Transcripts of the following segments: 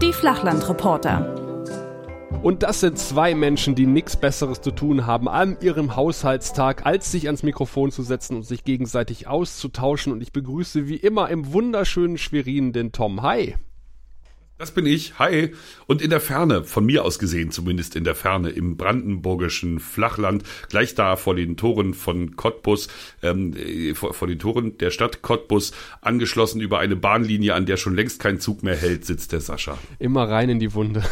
Die Flachlandreporter. Und das sind zwei Menschen, die nichts Besseres zu tun haben an ihrem Haushaltstag, als sich ans Mikrofon zu setzen und sich gegenseitig auszutauschen. Und ich begrüße wie immer im wunderschönen Schwerin den Tom. Hi. Das bin ich. Hi. Und in der Ferne, von mir aus gesehen zumindest in der Ferne, im brandenburgischen Flachland, gleich da vor den Toren von Cottbus, ähm, äh, vor, vor den Toren der Stadt Cottbus, angeschlossen über eine Bahnlinie, an der schon längst kein Zug mehr hält, sitzt der Sascha. Immer rein in die Wunde.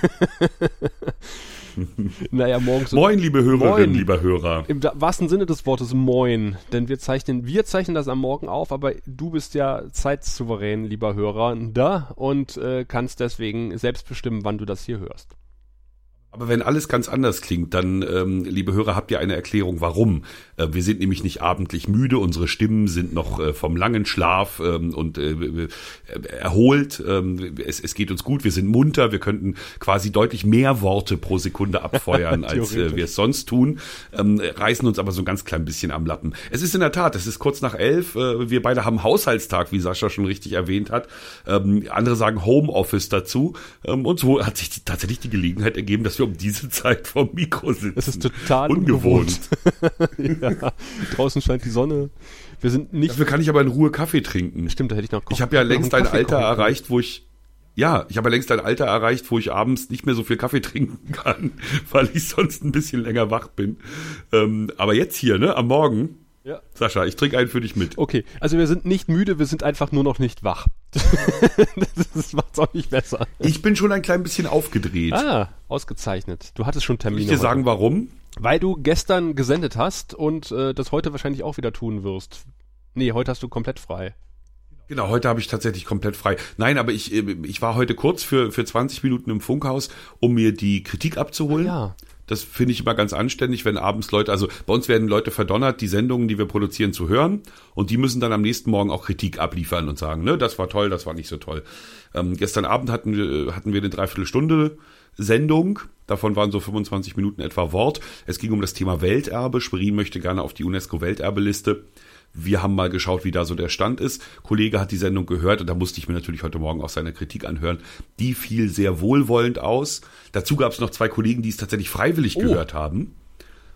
naja, morgens. Moin, liebe Hörerinnen, Moin. lieber Hörer. Im wahrsten Sinne des Wortes Moin. Denn wir zeichnen, wir zeichnen das am Morgen auf, aber du bist ja zeitsouverän, lieber Hörer, da und äh, kannst deswegen selbst bestimmen, wann du das hier hörst. Aber wenn alles ganz anders klingt, dann, ähm, liebe Hörer, habt ihr eine Erklärung, warum. Äh, wir sind nämlich nicht abendlich müde, unsere Stimmen sind noch äh, vom langen Schlaf ähm, und äh, äh, erholt. Ähm, es, es geht uns gut, wir sind munter, wir könnten quasi deutlich mehr Worte pro Sekunde abfeuern, als äh, wir es sonst tun, ähm, reißen uns aber so ein ganz klein bisschen am Lappen. Es ist in der Tat, es ist kurz nach elf, äh, wir beide haben Haushaltstag, wie Sascha schon richtig erwähnt hat. Ähm, andere sagen Homeoffice dazu. Ähm, und so hat sich die, tatsächlich die Gelegenheit ergeben, dass wir um diese Zeit vom Mikro sitzen. Es ist total ungewohnt. ungewohnt. ja, draußen scheint die Sonne. Wir sind nicht. Dafür kann ich aber in Ruhe Kaffee trinken. Stimmt, da hätte ich noch. Ich habe ja längst ein Kaffee Alter können. erreicht, wo ich ja, ich habe ja längst ein Alter erreicht, wo ich abends nicht mehr so viel Kaffee trinken kann, weil ich sonst ein bisschen länger wach bin. Ähm, aber jetzt hier, ne, am Morgen, Ja. Sascha, ich trinke einen für dich mit. Okay, also wir sind nicht müde, wir sind einfach nur noch nicht wach. das macht's auch nicht besser. Ich bin schon ein klein bisschen aufgedreht. Ah, ausgezeichnet. Du hattest schon Termine. ich dir heute. sagen, warum? Weil du gestern gesendet hast und äh, das heute wahrscheinlich auch wieder tun wirst. Nee, heute hast du komplett frei. Genau, heute habe ich tatsächlich komplett frei. Nein, aber ich, äh, ich war heute kurz für, für 20 Minuten im Funkhaus, um mir die Kritik abzuholen. Ja. Das finde ich immer ganz anständig, wenn abends Leute, also bei uns werden Leute verdonnert, die Sendungen, die wir produzieren, zu hören. Und die müssen dann am nächsten Morgen auch Kritik abliefern und sagen, ne, das war toll, das war nicht so toll. Ähm, gestern Abend hatten wir, hatten wir eine Dreiviertelstunde Sendung. Davon waren so 25 Minuten etwa Wort. Es ging um das Thema Welterbe. Schwerin möchte gerne auf die UNESCO-Welterbeliste. Wir haben mal geschaut, wie da so der Stand ist. Kollege hat die Sendung gehört und da musste ich mir natürlich heute Morgen auch seine Kritik anhören. Die fiel sehr wohlwollend aus. Dazu gab es noch zwei Kollegen, die es tatsächlich freiwillig Oh. gehört haben.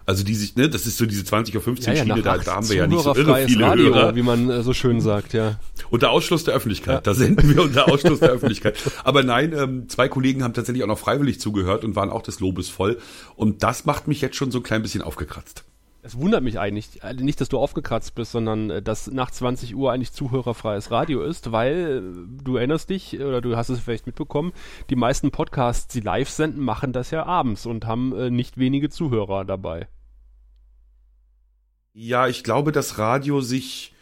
Also die sich, ne, das ist so diese 20 Uhr 15 Schiene, da, da haben wir ja nicht so irre viele Radio, Hörer. wie man äh, so schön sagt, ja. Unter Ausschluss der Öffentlichkeit. Da senden wir unter Ausschluss der Öffentlichkeit. Aber nein, ähm, zwei Kollegen haben tatsächlich auch noch freiwillig zugehört und waren auch des Lobes voll. Und das macht mich jetzt schon so ein klein bisschen aufgekratzt. Es wundert mich eigentlich, äh, nicht, dass du aufgekratzt bist, sondern äh, dass nach 20 Uhr eigentlich zuhörerfreies Radio ist, weil äh, du erinnerst dich, oder du hast es vielleicht mitbekommen, die meisten Podcasts, die live senden, machen das ja abends und haben nicht wenige Zuhörer dabei. Ja, ich glaube, dass Radio sich.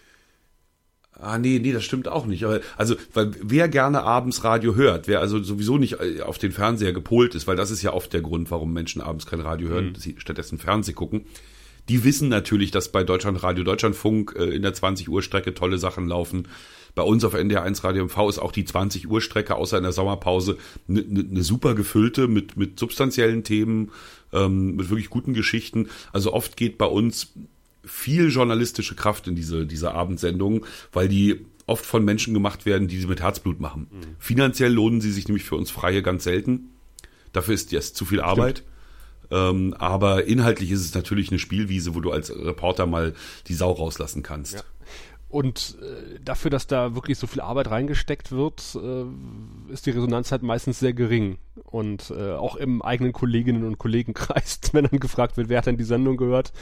Ah, nee, nee, das stimmt auch nicht. Aber, also, weil wer gerne abends Radio hört, wer also sowieso nicht auf den Fernseher gepolt ist, weil das ist ja oft der Grund, warum Menschen abends kein Radio hören, dass sie stattdessen Fernseh gucken. Die wissen natürlich, dass bei Deutschlandradio, Deutschlandfunk äh, in der 20 Uhr Strecke tolle Sachen laufen. Bei uns auf NDR 1 Radio MV ist auch die 20 Uhr Strecke außer in der Sommerpause eine ne, ne super gefüllte mit mit substanziellen Themen, ähm, mit wirklich guten Geschichten. Also oft geht bei uns viel journalistische Kraft in diese, diese Abendsendungen, weil die oft von Menschen gemacht werden, die sie mit Herzblut machen. Finanziell lohnen sie sich nämlich für uns Freie ganz selten. Dafür ist das zu viel Arbeit. Ähm, aber inhaltlich ist es natürlich eine Spielwiese, wo du als Reporter mal die Sau rauslassen kannst. Und äh, dafür, dass da wirklich so viel Arbeit reingesteckt wird, äh, ist die Resonanz halt meistens sehr gering. Und äh, auch im eigenen Kolleginnen- und Kollegenkreis, wenn dann gefragt wird, wer hat denn die Sendung gehört?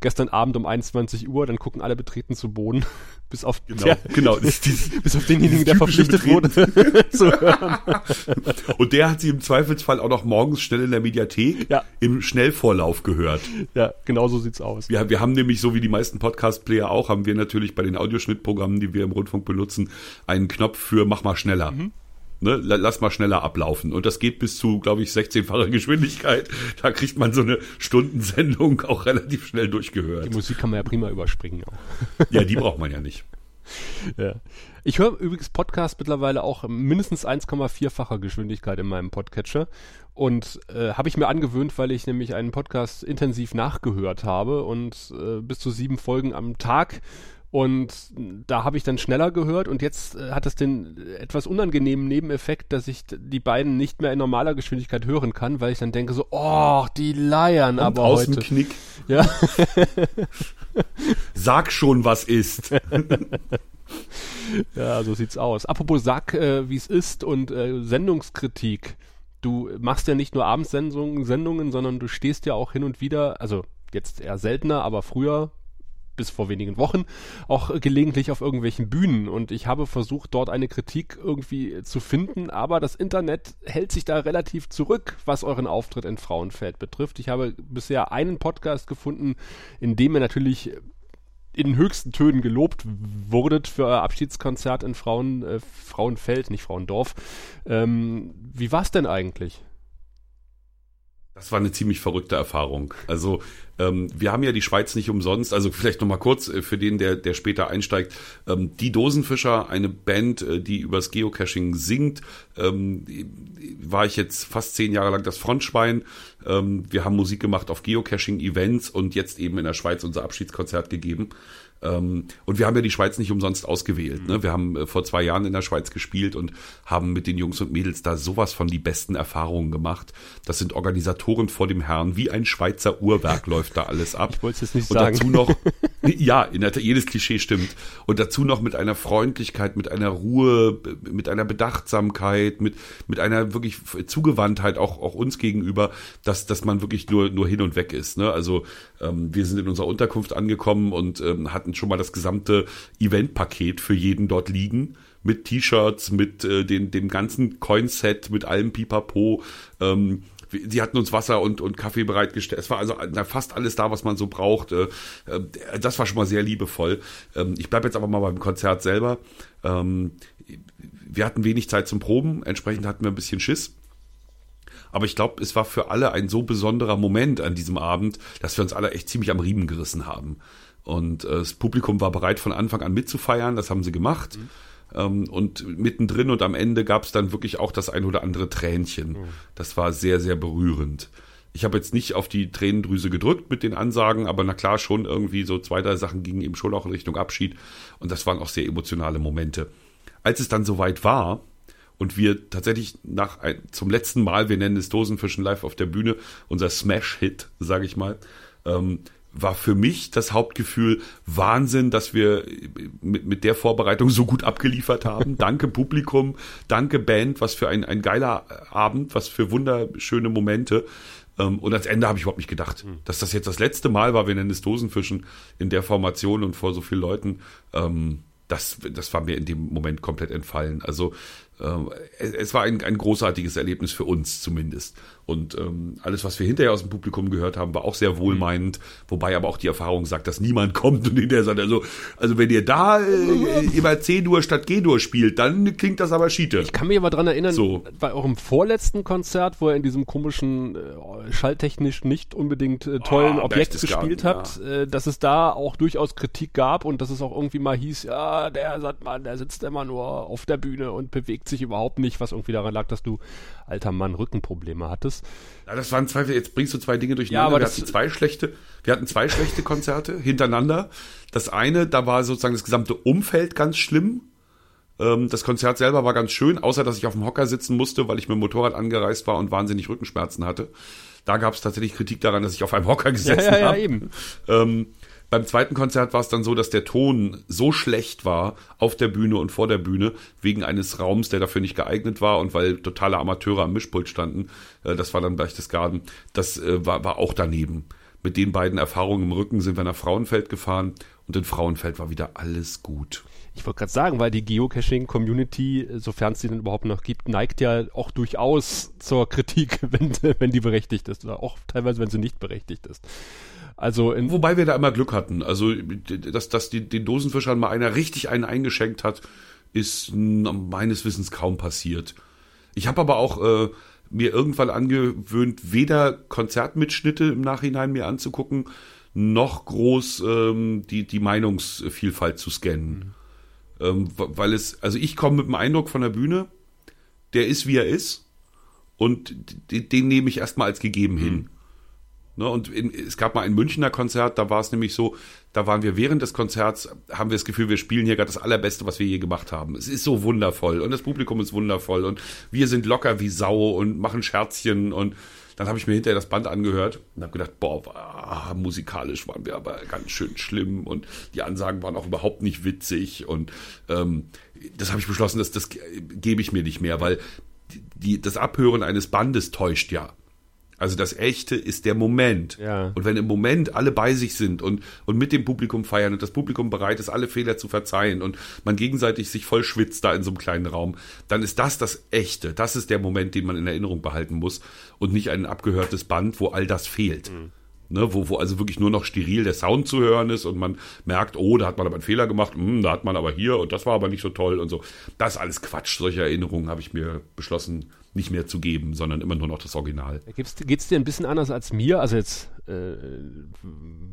Gestern Abend um 21 Uhr, dann gucken alle betreten zu Boden, bis auf, Genau, der, genau. Das dieses, bis auf denjenigen, der verpflichtet wurde zu hören. und der hat sie im Zweifelsfall auch noch morgens schnell in der Mediathek Ja. im Schnellvorlauf gehört. Ja, genau so sieht's aus. Wir, wir haben nämlich, so wie die meisten Podcast-Player auch, haben wir natürlich bei den Audioschnittprogrammen, die wir im Rundfunk benutzen, einen Knopf für mach mal schneller. Ne, la- lass mal schneller ablaufen. Und das geht bis zu, glaube ich, 16-facher Geschwindigkeit. Da kriegt man so eine Stundensendung auch relativ schnell Die durchgehört. Musik kann man ja prima überspringen auch. Ja, die braucht man ja nicht. ja. Ich höre übrigens Podcast mittlerweile auch mindestens 1,4-facher Geschwindigkeit in meinem Podcatcher. Und äh, habe ich mir angewöhnt, weil ich nämlich einen Podcast intensiv nachgehört habe und äh, bis zu sieben Folgen am Tag. Und da habe ich dann schneller gehört und jetzt äh, hat es den etwas unangenehmen Nebeneffekt, dass ich die beiden nicht mehr in normaler Geschwindigkeit hören kann, weil ich dann denke so, oh, die leiern Und aber außen heute. Knick. Ja. Sag schon, was ist. Ja, so sieht's aus. Apropos sag, äh, wie es ist und äh, Sendungskritik. Du machst ja nicht nur Abendsendungen, Sendungen, sondern du stehst ja auch hin und wieder, also jetzt eher seltener, aber früher bis vor wenigen Wochen auch gelegentlich auf irgendwelchen Bühnen und ich habe versucht, dort eine Kritik irgendwie zu finden, aber das Internet hält sich da relativ zurück, was euren Auftritt in Frauenfeld betrifft. Ich habe bisher einen Podcast gefunden, in dem er natürlich in höchsten Tönen gelobt wurdet für euer Abschiedskonzert in Frauen, äh, Frauenfeld, nicht Frauendorf. Ähm, wie war's denn eigentlich? Das war eine ziemlich verrückte Erfahrung. Also ähm, wir haben ja die Schweiz nicht umsonst. Also vielleicht noch mal kurz äh, für den, der, der später einsteigt. Ähm, die Dosenfischer, eine Band, äh, die übers Geocaching singt, ähm, war ich jetzt fast zehn Jahre lang das Frontschwein. Ähm, wir haben Musik gemacht auf Geocaching-Events und jetzt eben in der Schweiz unser Abschiedskonzert gegeben. Ähm, und wir haben ja die Schweiz nicht umsonst ausgewählt. Ne? Wir haben äh, vor zwei Jahren in der Schweiz gespielt und haben mit den Jungs und Mädels da sowas von die besten Erfahrungen gemacht. Das sind Organisatoren vor dem Herrn. Wie ein Schweizer Uhrwerk läuft da alles ab. Ich wollte es nicht und sagen. dazu noch, ja, in der, jedes Klischee stimmt. Und dazu noch mit einer Freundlichkeit, mit einer Ruhe, mit einer Bedachtsamkeit, mit, mit einer wirklich Zugewandtheit auch, auch uns gegenüber, dass, dass man wirklich nur, nur hin und weg ist. Ne? Also ähm, wir sind in unserer Unterkunft angekommen und ähm, hatten schon mal das gesamte Eventpaket für jeden dort liegen mit T-Shirts, mit äh, den, dem ganzen Coinset, mit allem Pipapo. Ähm, sie hatten uns Wasser und, und Kaffee bereitgestellt. Es war also fast alles da, was man so braucht. Äh, äh, das war schon mal sehr liebevoll. Ähm, ich bleibe jetzt aber mal beim Konzert selber. Ähm, wir hatten wenig Zeit zum Proben, entsprechend hatten wir ein bisschen Schiss. Aber ich glaube, es war für alle ein so besonderer Moment an diesem Abend, dass wir uns alle echt ziemlich am Riemen gerissen haben. Und äh, das Publikum war bereit, von Anfang an mitzufeiern. Das haben sie gemacht. Mhm. Ähm, und mittendrin und am Ende gab es dann wirklich auch das ein oder andere Tränchen. Mhm. Das war sehr, sehr berührend. Ich habe jetzt nicht auf die Tränendrüse gedrückt mit den Ansagen, aber na klar, schon irgendwie so zwei, drei Sachen gingen eben schon auch in Richtung Abschied. Und das waren auch sehr emotionale Momente. Als es dann soweit war, und wir tatsächlich nach ein, zum letzten Mal, wir nennen es Dosenfischen live auf der Bühne, unser Smash-Hit, sage ich mal, ähm, war für mich das Hauptgefühl Wahnsinn, dass wir mit, mit der Vorbereitung so gut abgeliefert haben. danke Publikum, danke Band, was für ein, ein geiler Abend, was für wunderschöne Momente. Ähm, und als Ende habe ich überhaupt nicht gedacht, mhm. dass das jetzt das letzte Mal war, wir nennen es Dosenfischen in der Formation und vor so vielen Leuten. Ähm, das, das war mir in dem Moment komplett entfallen. Also es war ein, ein großartiges Erlebnis für uns zumindest. Und ähm, alles, was wir hinterher aus dem Publikum gehört haben, war auch sehr wohlmeinend, wobei aber auch die Erfahrung sagt, dass niemand kommt und hinterher sagt, also, also wenn ihr da äh, immer C-Dur statt G-Dur spielt, dann klingt das aber Schiete. Ich kann mich aber dran erinnern, So. bei eurem vorletzten Konzert, wo ihr in diesem komischen, äh, schalltechnisch nicht unbedingt äh, tollen Ah, Objekt gespielt habt, äh, dass es da auch durchaus Kritik gab und dass es auch irgendwie mal hieß, ja, der Sandmann, der sitzt immer nur auf der Bühne und bewegt sich überhaupt nicht, was irgendwie daran lag, dass du, alter Mann, Rückenprobleme hattest. Ja, das waren zwei, jetzt bringst du zwei Dinge Ja, durcheinander. aber wir das- hatten zwei schlechte, wir hatten zwei schlechte Konzerte hintereinander. Das eine, da war sozusagen das gesamte Umfeld ganz schlimm. Ähm, das Konzert selber war ganz schön, außer dass ich auf dem Hocker sitzen musste, weil ich mit dem Motorrad angereist war und wahnsinnig Rückenschmerzen hatte. Da gab es tatsächlich Kritik daran, dass ich auf einem Hocker gesessen ja, ja, habe. eben. Ähm, beim zweiten Konzert war es dann so, dass der Ton so schlecht war auf der Bühne und vor der Bühne, wegen eines Raums, der dafür nicht geeignet war und weil totale Amateure am Mischpult standen, äh, das war dann Berchtesgaden, das äh, war, war auch daneben. Mit den beiden Erfahrungen im Rücken sind wir nach Frauenfeld gefahren und in Frauenfeld war wieder alles gut. Ich wollte gerade sagen, weil die Geocaching-Community, sofern es sie denn überhaupt noch gibt, neigt ja auch durchaus zur Kritik, wenn, wenn die berechtigt ist. Oder auch teilweise, wenn sie nicht berechtigt ist. Also in, Wobei wir da immer Glück hatten. Also, dass, dass die, den Dosenfischern mal einer richtig einen eingeschenkt hat, ist meines Wissens kaum passiert. Ich habe aber auch äh, mir irgendwann angewöhnt, weder Konzertmitschnitte im Nachhinein mir anzugucken, noch groß ähm, die, die Meinungsvielfalt zu scannen. Ähm, weil es, also ich komme mit dem Eindruck von der Bühne, der ist wie er ist und den, den nehme ich erstmal als gegeben hin. Ne, und in, es gab mal ein Münchner Konzert, da war es nämlich so, da waren wir während des Konzerts, haben wir das Gefühl, wir spielen hier gerade das Allerbeste, was wir je gemacht haben. Es ist so wundervoll und das Publikum ist wundervoll und wir sind locker wie Sau und machen Scherzchen und dann habe ich mir hinterher das Band angehört und habe gedacht, boah, ah, musikalisch waren wir aber ganz schön schlimm und die Ansagen waren auch überhaupt nicht witzig und ähm, das habe ich beschlossen, dass das gebe ich mir nicht mehr, weil die, das Abhören eines Bandes täuscht ja. Also das Echte ist der Moment. Ja. Und wenn im Moment alle bei sich sind und, und mit dem Publikum feiern und das Publikum bereit ist, alle Fehler zu verzeihen und man gegenseitig sich voll schwitzt da in so einem kleinen Raum, dann ist das das Echte. Das ist der Moment, den man in Erinnerung behalten muss und nicht ein abgehörtes Band, wo all das fehlt. Mhm. Ne, wo, wo also wirklich nur noch steril der Sound zu hören ist und man merkt, oh, da hat man aber einen Fehler gemacht, hm, da hat man aber hier und das war aber nicht so toll und so. Das ist alles Quatsch. Solche Erinnerungen habe ich mir beschlossen, nicht mehr zu geben, sondern immer nur noch das Original. Geht es dir ein bisschen anders als mir? Also jetzt äh,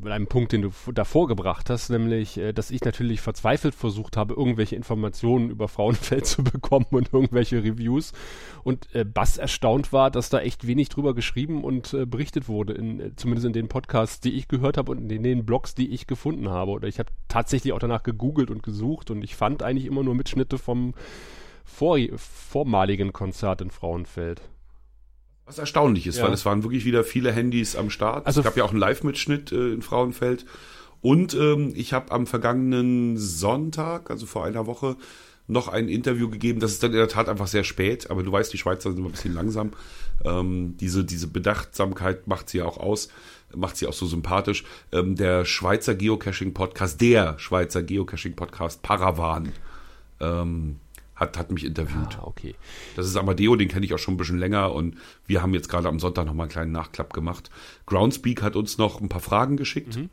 mit einem Punkt, den du davor gebracht hast, nämlich, äh, dass ich natürlich verzweifelt versucht habe, irgendwelche Informationen über Frauenfeld zu bekommen und irgendwelche Reviews. Und äh, Bass erstaunt war, dass da echt wenig drüber geschrieben und äh, berichtet wurde, in, äh, zumindest in den Podcasts, die ich gehört habe und in den Blogs, die ich gefunden habe. Oder ich habe tatsächlich auch danach gegoogelt und gesucht und ich fand eigentlich immer nur Mitschnitte vom vor, vormaligen Konzert in Frauenfeld. Was erstaunlich ist, ja. weil es waren wirklich wieder viele Handys am Start. Also es gab ja auch einen Live-Mitschnitt äh, in Frauenfeld. Und ähm, ich habe am vergangenen Sonntag, also vor einer Woche, noch ein Interview gegeben. Das ist dann in der Tat einfach sehr spät, aber du weißt, die Schweizer sind immer ein bisschen langsam. Ähm, diese, diese Bedachtsamkeit macht sie ja auch aus, macht sie auch so sympathisch. Ähm, der Schweizer Geocaching-Podcast, der Schweizer Geocaching-Podcast Paravan, ähm, hat, hat mich interviewt. Ah, okay. Das ist Amadeo, den kenne ich auch schon ein bisschen länger und wir haben jetzt gerade am Sonntag nochmal einen kleinen Nachklapp gemacht. Groundspeak hat uns noch ein paar Fragen geschickt. Mhm.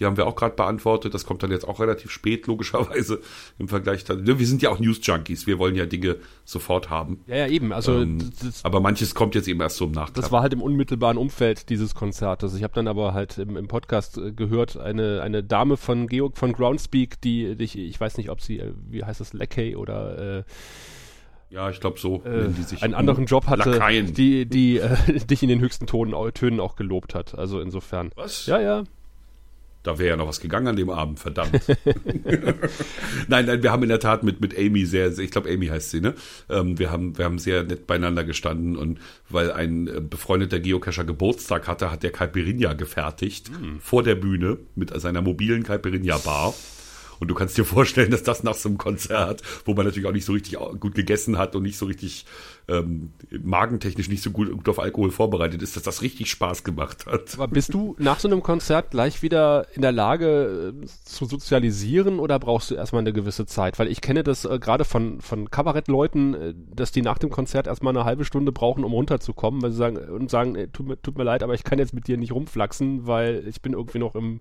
Die haben wir auch gerade beantwortet. Das kommt dann jetzt auch relativ spät, logischerweise, im Vergleich. Dann, wir sind ja auch News-Junkies. Wir wollen ja Dinge sofort haben. Ja, ja, eben. Also, ähm, aber manches kommt jetzt eben erst so im Nachklapp. Das war halt im unmittelbaren Umfeld dieses Konzertes. Ich habe dann aber halt im, im, Podcast äh, gehört, eine, eine Dame von Georg von Groundspeak, die, die ich, ich weiß nicht, ob sie, äh, wie heißt das, Leckey oder äh, ja, ich glaube so äh, die sich einen anderen Job hatte, Lakaien. die die äh, dich in den höchsten Tonen, Tönen auch gelobt hat. Also insofern. Was? Ja, ja. Da wäre ja noch was gegangen an dem Abend, verdammt. nein, nein, wir haben in der Tat mit, mit Amy sehr, ich glaube Amy heißt sie, ne? Ähm, wir, haben, wir haben sehr nett beieinander gestanden und weil ein äh, befreundeter Geocacher Geburtstag hatte, hat der Caipirinha gefertigt mhm. vor der Bühne mit seiner mobilen Caipirinha Bar. Und du kannst dir vorstellen, dass das nach so einem Konzert, wo man natürlich auch nicht so richtig gut gegessen hat und nicht so richtig ähm, magentechnisch nicht so gut, gut auf Alkohol vorbereitet ist, dass das richtig Spaß gemacht hat. Aber bist du nach so einem Konzert gleich wieder in der Lage äh, zu sozialisieren oder brauchst du erstmal eine gewisse Zeit? Weil ich kenne das äh, gerade von, von Kabarettleuten, äh, dass die nach dem Konzert erstmal eine halbe Stunde brauchen, um runterzukommen, weil sie sagen und sagen, äh, tut, mir, tut mir leid, aber ich kann jetzt mit dir nicht rumflaxen, weil ich bin irgendwie noch im,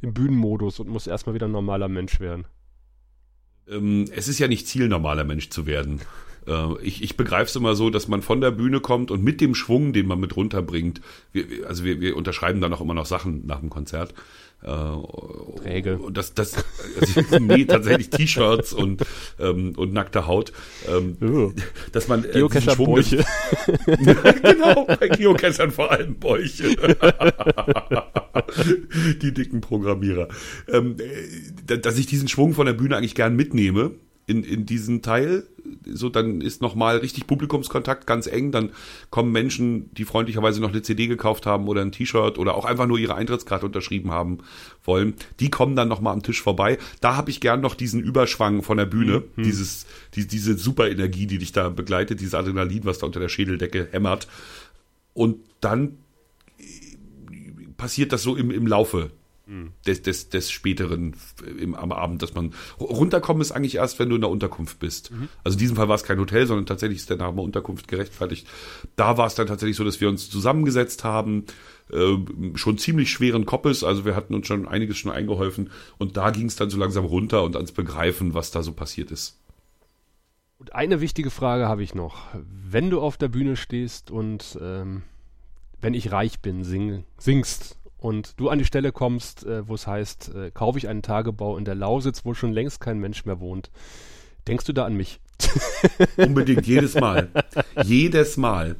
im Bühnenmodus und muss erstmal wieder ein normaler Mensch werden. Ähm, es ist ja nicht Ziel, normaler Mensch zu werden. Äh, ich, ich begreife es immer so, dass man von der Bühne kommt und mit dem Schwung, den man mit runterbringt, wir, also wir, wir unterschreiben dann auch immer noch Sachen nach dem Konzert. Äh, Träge. Und das, das, also, nee, tatsächlich T-Shirts und, ähm, und nackte Haut. Ähm, oh. Dass man äh, Geocacher-Bäuche. genau, bei Geocachern vor allem Bäuche. Die dicken Programmierer. Ähm, äh, dass ich diesen Schwung von der Bühne eigentlich gern mitnehme in, in diesen Teil. So, dann ist nochmal richtig Publikumskontakt ganz eng. Dann kommen Menschen, die freundlicherweise noch eine CD gekauft haben oder ein T-Shirt oder auch einfach nur ihre Eintrittskarte unterschrieben haben wollen. Die kommen dann nochmal am Tisch vorbei. Da habe ich gern noch diesen Überschwang von der Bühne, mhm. dieses, die, diese Superenergie, die dich da begleitet, dieses Adrenalin, was da unter der Schädeldecke hämmert. Und dann passiert das so im, im Laufe des, des, des späteren im, am Abend, dass man runterkommen ist eigentlich erst, wenn du in der Unterkunft bist. Mhm. Also in diesem Fall war es kein Hotel, sondern tatsächlich ist der Name Unterkunft gerechtfertigt. Da war es dann tatsächlich so, dass wir uns zusammengesetzt haben, äh, schon ziemlich schweren Koppes, also wir hatten uns schon einiges schon eingeholfen und da ging es dann so langsam runter und ans Begreifen, was da so passiert ist. Und eine wichtige Frage habe ich noch. Wenn du auf der Bühne stehst und ähm, wenn ich reich bin, sing, singst und du an die Stelle kommst, äh, wo es heißt, äh, kaufe ich einen Tagebau in der Lausitz, wo schon längst kein Mensch mehr wohnt, denkst du da an mich? Unbedingt, jedes Mal. jedes Mal.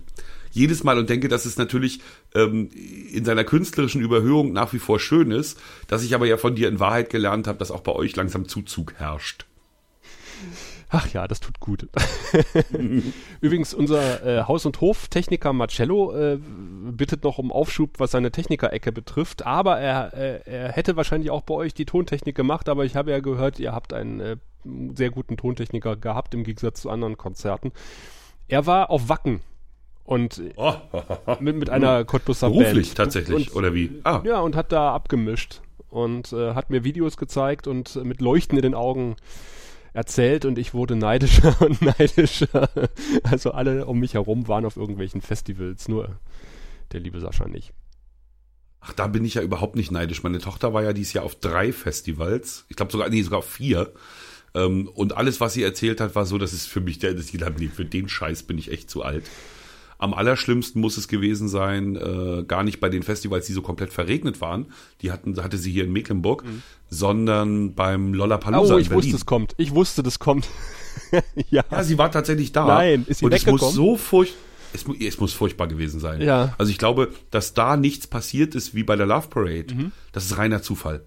Jedes Mal und denke, dass es natürlich ähm, in seiner künstlerischen Überhöhung nach wie vor schön ist, dass ich aber ja von dir in Wahrheit gelernt habe, dass auch bei euch langsam Zuzug herrscht. Ach ja, das tut gut. Übrigens, unser äh, Haus- und Hoftechniker Marcello äh, bittet noch um Aufschub, was seine Technikerecke betrifft, aber er, äh, er hätte wahrscheinlich auch bei euch die Tontechnik gemacht, aber ich habe ja gehört, ihr habt einen äh, sehr guten Tontechniker gehabt im Gegensatz zu anderen Konzerten. Er war auf Wacken und Oh, mit, mit einer Cottbusser beruflich Band. tatsächlich, Und, oder wie? Ah, ja, und hat da abgemischt und äh, hat mir Videos gezeigt und äh, mit Leuchten in den Augen erzählt und ich wurde neidischer und neidischer. Also alle um mich herum waren auf irgendwelchen Festivals, nur der liebe Sascha nicht. Ach, da bin ich ja überhaupt nicht neidisch. Meine Tochter war ja dieses Jahr auf drei Festivals. Ich glaube sogar, nee, sogar auf vier. Ähm, und alles, was sie erzählt hat, war so, dass es für mich, der, dass ich gedacht für den Scheiß bin ich echt zu alt. Am allerschlimmsten muss es gewesen sein, äh, gar nicht bei den Festivals, die so komplett verregnet waren. Die hatten, hatte sie hier in Mecklenburg, sondern beim Lollapalooza Oh, in ich Berlin. wusste, es kommt. Ich wusste, das kommt. ja. Ja, sie war tatsächlich da. Nein, ist sie Und es muss weggekommen? so furcht, es, es muss furchtbar gewesen sein. Ja. Also ich glaube, dass da nichts passiert ist wie bei der Love Parade. Mhm. Das ist reiner Zufall.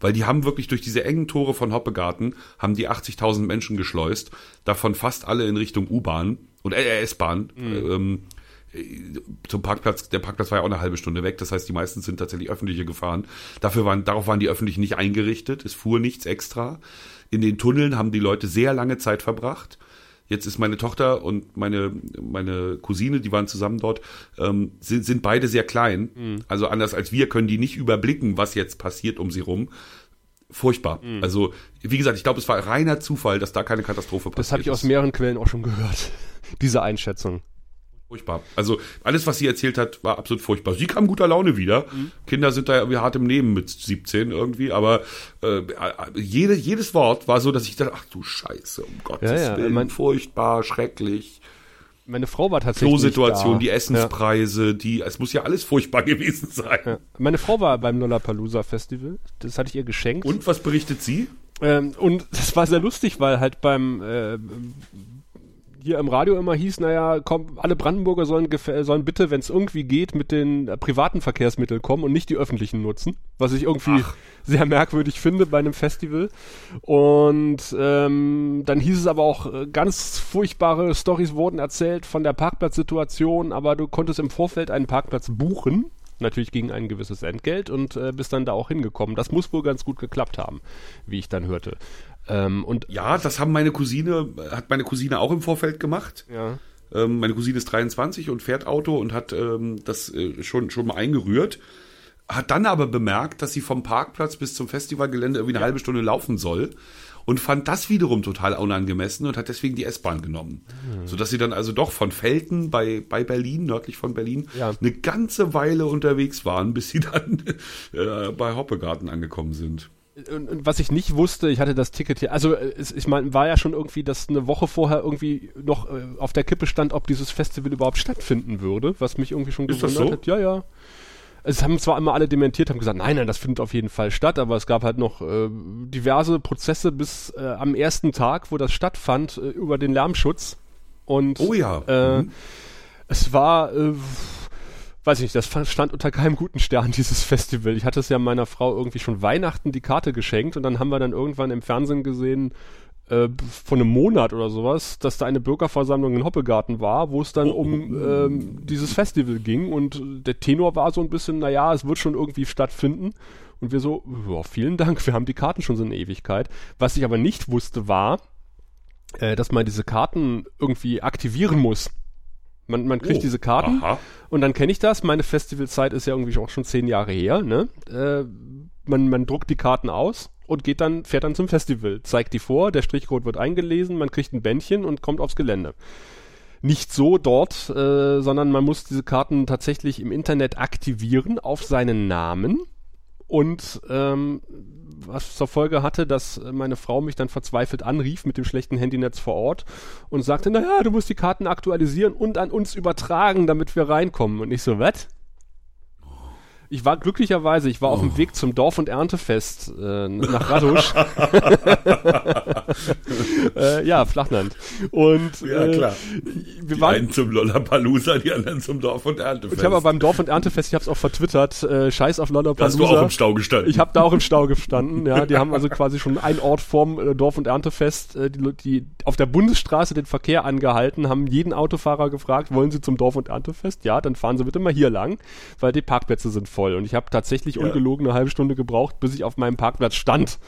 Weil die haben wirklich durch diese engen Tore von Hoppegarten haben die 80.000 Menschen geschleust, davon fast alle in Richtung U-Bahn und äh, S-Bahn. Mhm. Ähm, äh, zum Parkplatz, der Parkplatz war ja auch eine halbe Stunde weg, das heißt, die meisten sind tatsächlich öffentliche gefahren. Dafür waren, darauf waren die öffentlichen nicht eingerichtet, es fuhr nichts extra. In den Tunneln haben die Leute sehr lange Zeit verbracht. Jetzt ist meine Tochter und meine, meine Cousine, die waren zusammen dort, ähm, sind, sind beide sehr klein. Mhm. Also anders als wir können die nicht überblicken, was jetzt passiert um sie rum. Furchtbar. Mhm. Also, wie gesagt, ich glaube, es war reiner Zufall, dass da keine Katastrophe passiert Das habe ich aus mehreren Quellen auch schon gehört. Diese Einschätzung. Furchtbar. Also alles, was sie erzählt hat, war absolut furchtbar. Sie kam guter Laune wieder. Mhm. Kinder sind da irgendwie hart im Nehmen mit 17 irgendwie, aber äh, jede, jedes Wort war so, dass ich dachte, ach du Scheiße, um Gottes Ja, ja, Willen, mein- furchtbar, schrecklich. Meine Frau war tatsächlich. Klosituation, da. die Essenspreise, die, es muss ja alles furchtbar gewesen sein. Ja. Meine Frau war beim Lollapalooza Festival. Das hatte ich ihr geschenkt. Und was berichtet sie? Ähm, und das war sehr lustig, weil halt beim äh, hier im Radio immer hieß, naja, komm, alle Brandenburger sollen, sollen bitte, wenn es irgendwie geht, mit den äh, privaten Verkehrsmitteln kommen und nicht die öffentlichen nutzen. Was ich irgendwie Ach. sehr merkwürdig finde bei einem Festival. Und ähm, dann hieß es aber auch, äh, ganz furchtbare Stories wurden erzählt von der Parkplatzsituation, aber du konntest im Vorfeld einen Parkplatz buchen. Natürlich gegen ein gewisses Entgelt und äh, bist dann da auch hingekommen. Das muss wohl ganz gut geklappt haben, wie ich dann hörte. Ähm, und Ja, das haben meine Cousine, hat meine Cousine auch im Vorfeld gemacht. ja, Ähm, meine Cousine ist 23 und fährt Auto und hat ähm, das äh, schon, schon mal eingerührt. Hat dann aber bemerkt, dass sie vom Parkplatz bis zum Festivalgelände irgendwie eine halbe Stunde laufen soll und fand das wiederum total unangemessen und hat deswegen die S-Bahn genommen. Sodass sie dann also doch von Felten bei, bei Berlin, nördlich von Berlin, Ja. eine ganze Weile unterwegs waren, bis sie dann äh, bei Hoppegarten angekommen sind. Und, und was ich nicht wusste, ich hatte das Ticket hier, also äh, es, ich meine, war ja schon irgendwie, dass eine Woche vorher irgendwie noch äh, auf der Kippe stand, ob dieses Festival überhaupt stattfinden würde, was mich irgendwie schon gewundert so? hat. Ja, ja. Es haben zwar immer alle dementiert, haben gesagt, nein, nein, das findet auf jeden Fall statt, aber es gab halt noch äh, diverse Prozesse bis äh, am ersten Tag, wo das stattfand, äh, über den Lärmschutz. Und Oh ja. äh, Mhm. es war, weiß ich nicht, das stand unter keinem guten Stern, dieses Festival. Ich hatte es ja meiner Frau irgendwie schon Weihnachten die Karte geschenkt und dann haben wir dann irgendwann im Fernsehen gesehen, äh, von einem Monat oder sowas, dass da eine Bürgerversammlung in Hoppegarten war, wo es dann um ähm, dieses Festival ging und der Tenor war so ein bisschen, naja, es wird schon irgendwie stattfinden. Und wir so, ja, vielen Dank, wir haben die Karten schon so eine Ewigkeit. Was ich aber nicht wusste war, äh, dass man diese Karten irgendwie aktivieren muss. Man, man kriegt Oh, diese Karten aha. und dann kenne ich das. Meine Festivalzeit ist ja irgendwie auch schon zehn Jahre her. Ne? Äh, man, man druckt die Karten aus und geht dann, fährt dann zum Festival, zeigt die vor, der Strichcode wird eingelesen, man kriegt ein Bändchen und kommt aufs Gelände. Nicht so dort, äh, sondern man muss diese Karten tatsächlich im Internet aktivieren auf seinen Namen und ähm, was zur Folge hatte, dass meine Frau mich dann verzweifelt anrief mit dem schlechten Handynetz vor Ort und sagte, naja, du musst die Karten aktualisieren und an uns übertragen, damit wir reinkommen. Und ich so, was? Ich war glücklicherweise, ich war auf dem Weg zum Dorf- und Erntefest äh, nach Radusch. äh, ja, Flachland. Und Ja, äh, klar. wir Die waren einen zum Lollapalooza, die anderen zum Dorf- und Erntefest. Ich habe aber beim Dorf- und Erntefest, ich habe es auch vertwittert, äh, Scheiß auf da hast du auch Lollapalooza. im Stau gestanden. Ich habe da auch im Stau gestanden, ja. Die haben also quasi schon einen Ort vorm äh, Dorf- und Erntefest, äh, die, die auf der Bundesstraße den Verkehr angehalten, haben jeden Autofahrer gefragt, wollen Sie zum Dorf- und Erntefest? Ja, dann fahren Sie bitte mal hier lang, weil die Parkplätze sind voll. Und ich habe tatsächlich Ja. ungelogen eine halbe Stunde gebraucht, bis ich auf meinem Parkplatz stand.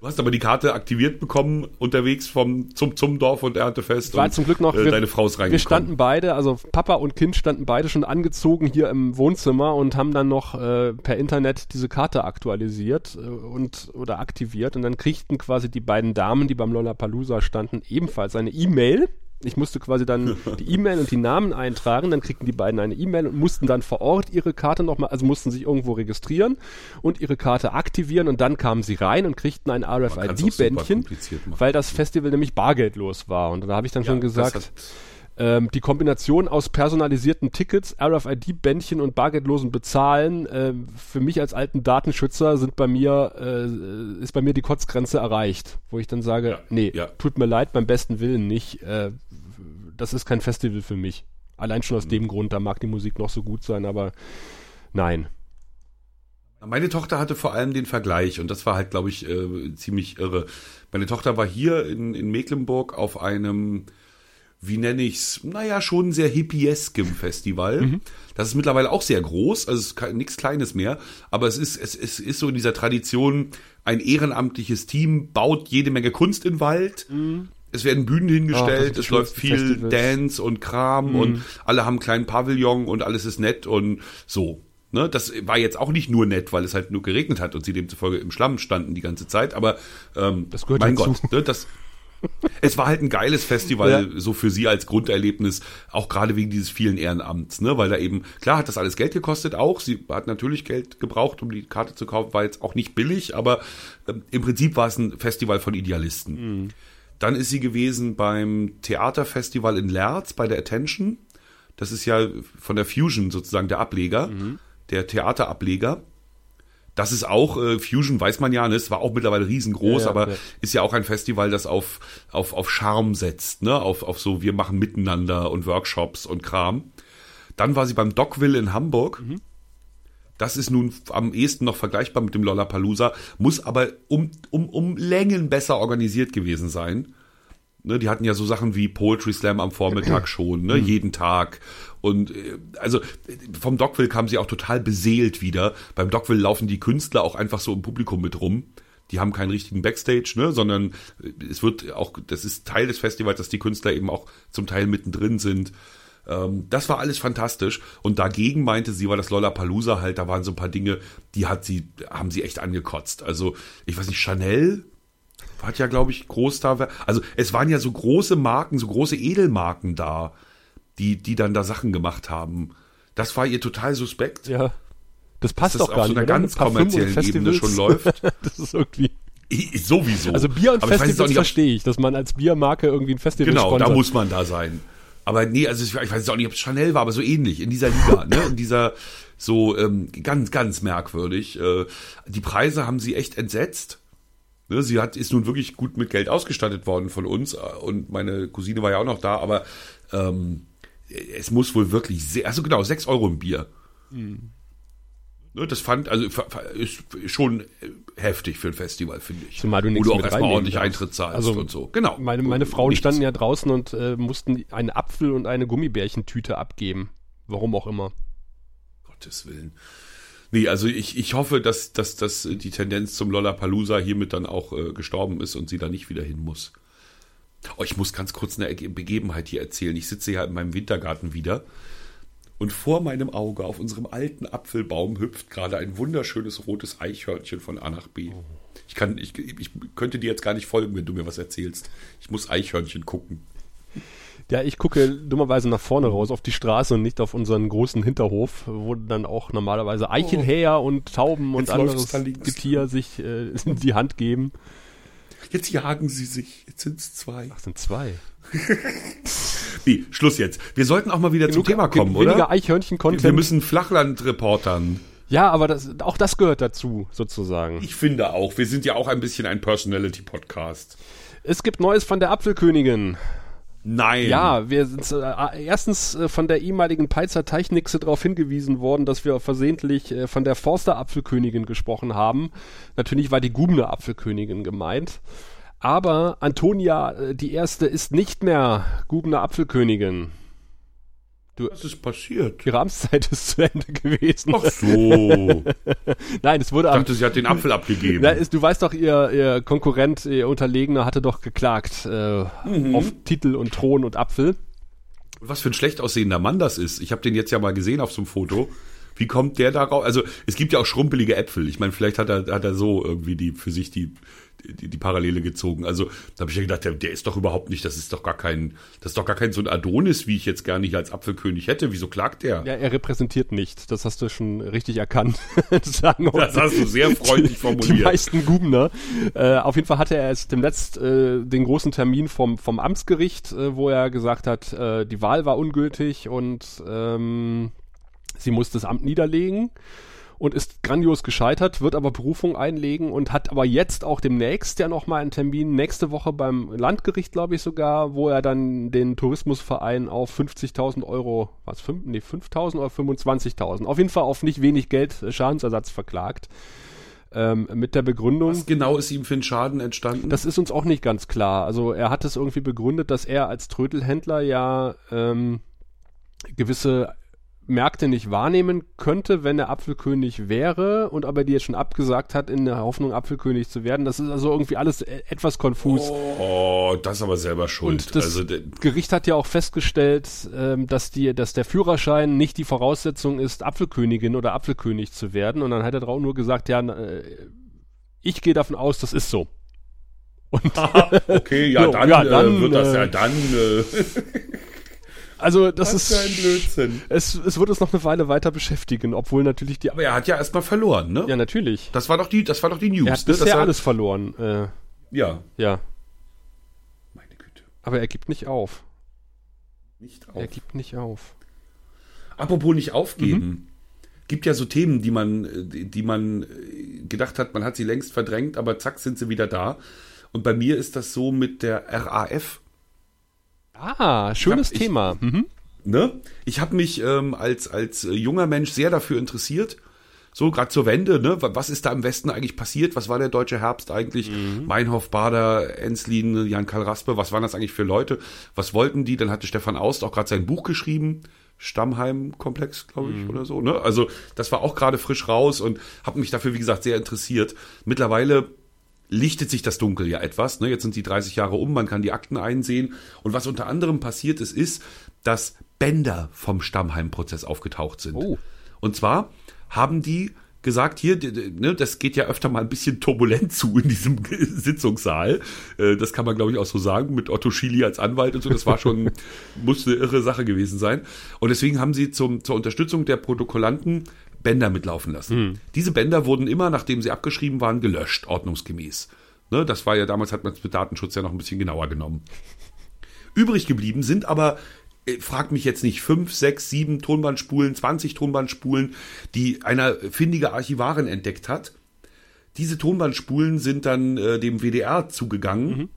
Du hast aber die Karte aktiviert bekommen unterwegs vom zum zum Dorf und Erntefest. War und, zum Glück noch- Äh, wir- deine Frau ist Wir reingekommen. standen beide, also Papa und Kind standen beide schon angezogen hier im Wohnzimmer und haben dann noch äh, per Internet diese Karte aktualisiert äh, und oder aktiviert und dann kriegten quasi die beiden Damen, die beim Lollapalooza standen, ebenfalls eine E-Mail. Ich musste quasi dann die E-Mail und die Namen eintragen, dann kriegten die beiden eine E-Mail und mussten dann vor Ort ihre Karte nochmal, also mussten sich irgendwo registrieren und ihre Karte aktivieren und dann kamen sie rein und kriegten ein RFID-Bändchen, weil das Festival nämlich bargeldlos war. Und da habe ich dann Ja, schon gesagt, ähm, die Kombination aus personalisierten Tickets, RFID-Bändchen und bargeldlosen Bezahlen, ähm, für mich als alten Datenschützer sind bei mir, äh, ist bei mir die Kotzgrenze erreicht, wo ich dann sage, Ja, nee, ja. tut mir leid, beim besten Willen nicht. Äh, das ist kein Festival für mich. Allein schon aus Mhm. dem Grund, da mag die Musik noch so gut sein, aber nein. Meine Tochter hatte vor allem den Vergleich und das war halt, glaube ich, äh, ziemlich irre. Meine Tochter war hier in, in Mecklenburg auf einem, wie nenne ich's, naja, schon sehr hippieskem Festival. Das ist mittlerweile auch sehr groß, also es ist nichts Kleines mehr, aber es ist, es, es ist so in dieser Tradition, ein ehrenamtliches Team baut jede Menge Kunst in Wald. Es werden Bühnen hingestellt, die es läuft viel Festivals. Dance und Kram und alle haben einen kleinen Pavillon und alles ist nett und so. Ne, das war jetzt auch nicht nur nett, weil es halt nur geregnet hat und sie demzufolge im Schlamm standen die ganze Zeit, aber ähm, Das gehört mein dazu. Gott, ne, das es war halt ein geiles Festival, so für sie als Grunderlebnis, auch gerade wegen dieses vielen Ehrenamts, ne, weil da eben, klar hat das alles Geld gekostet auch, sie hat natürlich Geld gebraucht, um die Karte zu kaufen, war jetzt auch nicht billig, aber ähm, im Prinzip war es ein Festival von Idealisten. Dann ist sie gewesen beim Theaterfestival in Lerz bei der Attention. Das ist ja von der Fusion sozusagen der Ableger, der Theaterableger. Das ist auch, äh, Fusion weiß man ja, ne? es war auch mittlerweile riesengroß, Ja, ja, aber ja. ist ja auch ein Festival, das auf, auf, auf Charme setzt, ne? auf, auf so, wir machen miteinander und Workshops und Kram. Dann war sie beim Dockville in Hamburg. Mhm. Das ist nun am ehesten noch vergleichbar mit dem Lollapalooza, muss aber um, um, um Längen besser organisiert gewesen sein. Ne, die hatten ja so Sachen wie Poetry Slam am Vormittag schon, ne, jeden Tag. Und äh, also vom Dockville kamen sie auch total beseelt wieder. Beim Dockville laufen die Künstler auch einfach so im Publikum mit rum. Die haben keinen richtigen Backstage, ne, sondern äh, es wird auch, das ist Teil des Festivals, dass die Künstler eben auch zum Teil mittendrin sind. Ähm, das war alles fantastisch. Und dagegen meinte sie, war das Lollapalooza halt, da waren so ein paar Dinge, die hat sie, haben sie echt angekotzt. Also, ich weiß nicht, Chanel hat ja, glaube ich, groß da. Also es waren ja so große Marken, so große Edelmarken da, die, die dann da Sachen gemacht haben. Das war ihr total suspekt. Ja. Das passt das doch auf gar so nicht. einer oder? ganz Parfüm und kommerziellen Ebene schon läuft. das ist irgendwie. Sowieso. Also Bier und Aber auch Festivals verstehe ich, dass man als Biermarke irgendwie ein Festival Genau, da sponsert. muss man da sein. Aber nee, also ich, ich weiß auch nicht, ob es Chanel war, aber so ähnlich in dieser Liga, ne? In dieser so ähm, ganz, ganz merkwürdig. Äh, die Preise haben sie echt entsetzt. Ne, sie hat ist nun wirklich gut mit Geld ausgestattet worden von uns äh, und meine Cousine war ja auch noch da, aber ähm, es muss wohl wirklich sehr, also genau, sechs Euro im Bier. Ne, das fand, also ist schon heftig für ein Festival, finde ich. Zumal du Wo nichts du auch mit erstmal ordentlich darfst. Eintritt zahlst Also und so. Genau. Meine, meine Frauen Nichts. standen ja draußen und äh, mussten einen Apfel und eine Gummibärchentüte abgeben. Warum auch immer. Gottes Willen. Nee, also ich, ich hoffe, dass, dass, dass die Tendenz zum Lollapalooza hiermit dann auch äh, gestorben ist und sie da nicht wieder hin muss. Oh, ich muss ganz kurz eine Begebenheit hier erzählen. Ich sitze ja in meinem Wintergarten wieder und vor meinem Auge auf unserem alten Apfelbaum hüpft gerade ein wunderschönes rotes Eichhörnchen von A nach B. Ich, kann, ich, ich könnte dir jetzt gar nicht folgen, wenn du mir was erzählst. Ich muss Eichhörnchen gucken. Ja, ich gucke dummerweise nach vorne raus auf die Straße und nicht auf unseren großen Hinterhof, wo dann auch normalerweise Eichelhäher und Tauben und Jetzt anderes. Getier sich äh, die Hand geben. Jetzt jagen sie sich. Jetzt sind es zwei. Ach, sind zwei. Nee, Schluss jetzt. Wir sollten auch mal wieder zum Thema kommen, weniger oder? Eichhörnchen-Content. Wir müssen Flachland reportern. Ja, aber das, auch das gehört dazu, sozusagen. Ich finde auch. Wir sind ja auch ein bisschen ein Personality-Podcast. Es gibt Neues von der Apfelkönigin. Nein. Ja, wir sind äh, erstens äh, von der ehemaligen Peizer Teichnixe darauf hingewiesen worden, dass wir versehentlich äh, von der Forster Apfelkönigin gesprochen haben. Natürlich war die Gubner Apfelkönigin gemeint. Aber Antonia, äh, die erste, ist nicht mehr Gubner Apfelkönigin. Du, Was ist passiert? Ihre Amtszeit ist zu Ende gewesen. Ach so. Nein, es wurde ich dachte, sie hat den Apfel abgegeben. Na, ist, du weißt doch, ihr, ihr Konkurrent, ihr Unterlegener hatte doch geklagt äh, mhm. auf Titel und Thron und Apfel. Was für ein schlecht aussehender Mann das ist. Ich habe den jetzt ja mal gesehen auf so einem Foto. Wie kommt der darauf? Also es gibt ja auch schrumpelige Äpfel. Ich meine, vielleicht hat er, hat er so irgendwie die für sich die die, die Parallele gezogen. Also da habe ich ja gedacht, der, der, ist doch überhaupt nicht, das ist doch gar kein, das ist doch gar kein so ein Adonis, wie ich jetzt gerne hier als Apfelkönig hätte. Wieso klagt der? Ja, er repräsentiert nicht. Das hast du schon richtig erkannt. das, das hast du sehr freundlich formuliert. Die meisten Gubner. Äh, auf jeden Fall hatte er erst demnächst äh, den großen Termin vom, vom Amtsgericht, äh, wo er gesagt hat, äh, die Wahl war ungültig und ähm, sie muss das Amt niederlegen und ist grandios gescheitert, wird aber Berufung einlegen und hat aber jetzt auch demnächst ja nochmal einen Termin, nächste Woche beim Landgericht, glaube ich sogar, wo er dann den Tourismusverein auf 50.000 Euro, was, 5, nee, 5.000 oder 25.000, auf jeden Fall auf nicht wenig Geld äh, Schadensersatz verklagt. Ähm, mit der Begründung. Was genau ist ihm für einen Schaden entstanden? Das ist uns auch nicht ganz klar. Also er hat es irgendwie begründet, dass er als Trödelhändler ja ähm, gewisse Märkte nicht wahrnehmen könnte, wenn er Apfelkönig wäre und aber die jetzt schon abgesagt hat, in der Hoffnung, Apfelkönig zu werden. Das ist also irgendwie alles e-, etwas konfus. Oh, das ist aber selber schuld. Und das also, Gericht hat ja auch festgestellt, ähm, dass, die, dass der Führerschein nicht die Voraussetzung ist, Apfelkönigin oder Apfelkönig zu werden. Und dann hat er drauf nur gesagt, ja, äh, ich gehe davon aus, das ist so. Und okay, ja, dann, ja, dann äh, wird das ja äh, dann. Äh Also das Was ist für ein Blödsinn. Es, es wird uns noch eine Weile weiter beschäftigen, obwohl natürlich die. Aber er hat ja erstmal verloren, ne? Ja, natürlich. Das war doch die, das war doch die News. Er hat ne? bisher war, alles verloren. Äh, ja. Ja. Meine Güte. Aber er gibt nicht auf. Nicht auf. Er gibt nicht auf. Apropos nicht aufgeben. Mhm. Gibt ja so Themen, die man, die man gedacht hat, man hat sie längst verdrängt, aber zack sind sie wieder da. Und bei mir ist das so mit der RAF. Ah, schönes hab, Thema. Ich, mhm. ne? ich habe mich ähm, als, als junger Mensch sehr dafür interessiert. So, gerade zur Wende, ne? Was ist da im Westen eigentlich passiert? Was war der deutsche Herbst eigentlich? Mhm. Meinhof, Bader, Enslin, Jan-Karl Raspe, was waren das eigentlich für Leute? Was wollten die? Dann hatte Stefan Aust auch gerade sein Buch geschrieben. Stammheim-Komplex, glaube ich, mhm. oder so. Ne? Also das war auch gerade frisch raus und habe mich dafür, wie gesagt, sehr interessiert. Mittlerweile lichtet sich das Dunkel ja etwas. Ne? Jetzt sind die 30 Jahre um, man kann die Akten einsehen. Und was unter anderem passiert ist, ist, dass Bänder vom Stammheim-Prozess aufgetaucht sind. Oh. Und zwar haben die gesagt, hier, ne, das geht ja öfter mal ein bisschen turbulent zu in diesem Sitzungssaal. Äh, das kann man, glaube ich, auch so sagen, mit Otto Schili als Anwalt und so. Das war schon, musste eine irre Sache gewesen sein. Und deswegen haben sie zum, zur Unterstützung der Protokollanten Bänder mitlaufen lassen. Mhm. Diese Bänder wurden immer, nachdem sie abgeschrieben waren, gelöscht, ordnungsgemäß. Ne, das war ja damals, hat man es mit Datenschutz ja noch ein bisschen genauer genommen. Übrig geblieben sind aber, äh, fragt mich jetzt nicht, fünf, sechs, sieben Tonbandspulen, 20 Tonbandspulen, die einer findige Archivarin entdeckt hat. Diese Tonbandspulen sind dann äh, dem WDR zugegangen. Mhm.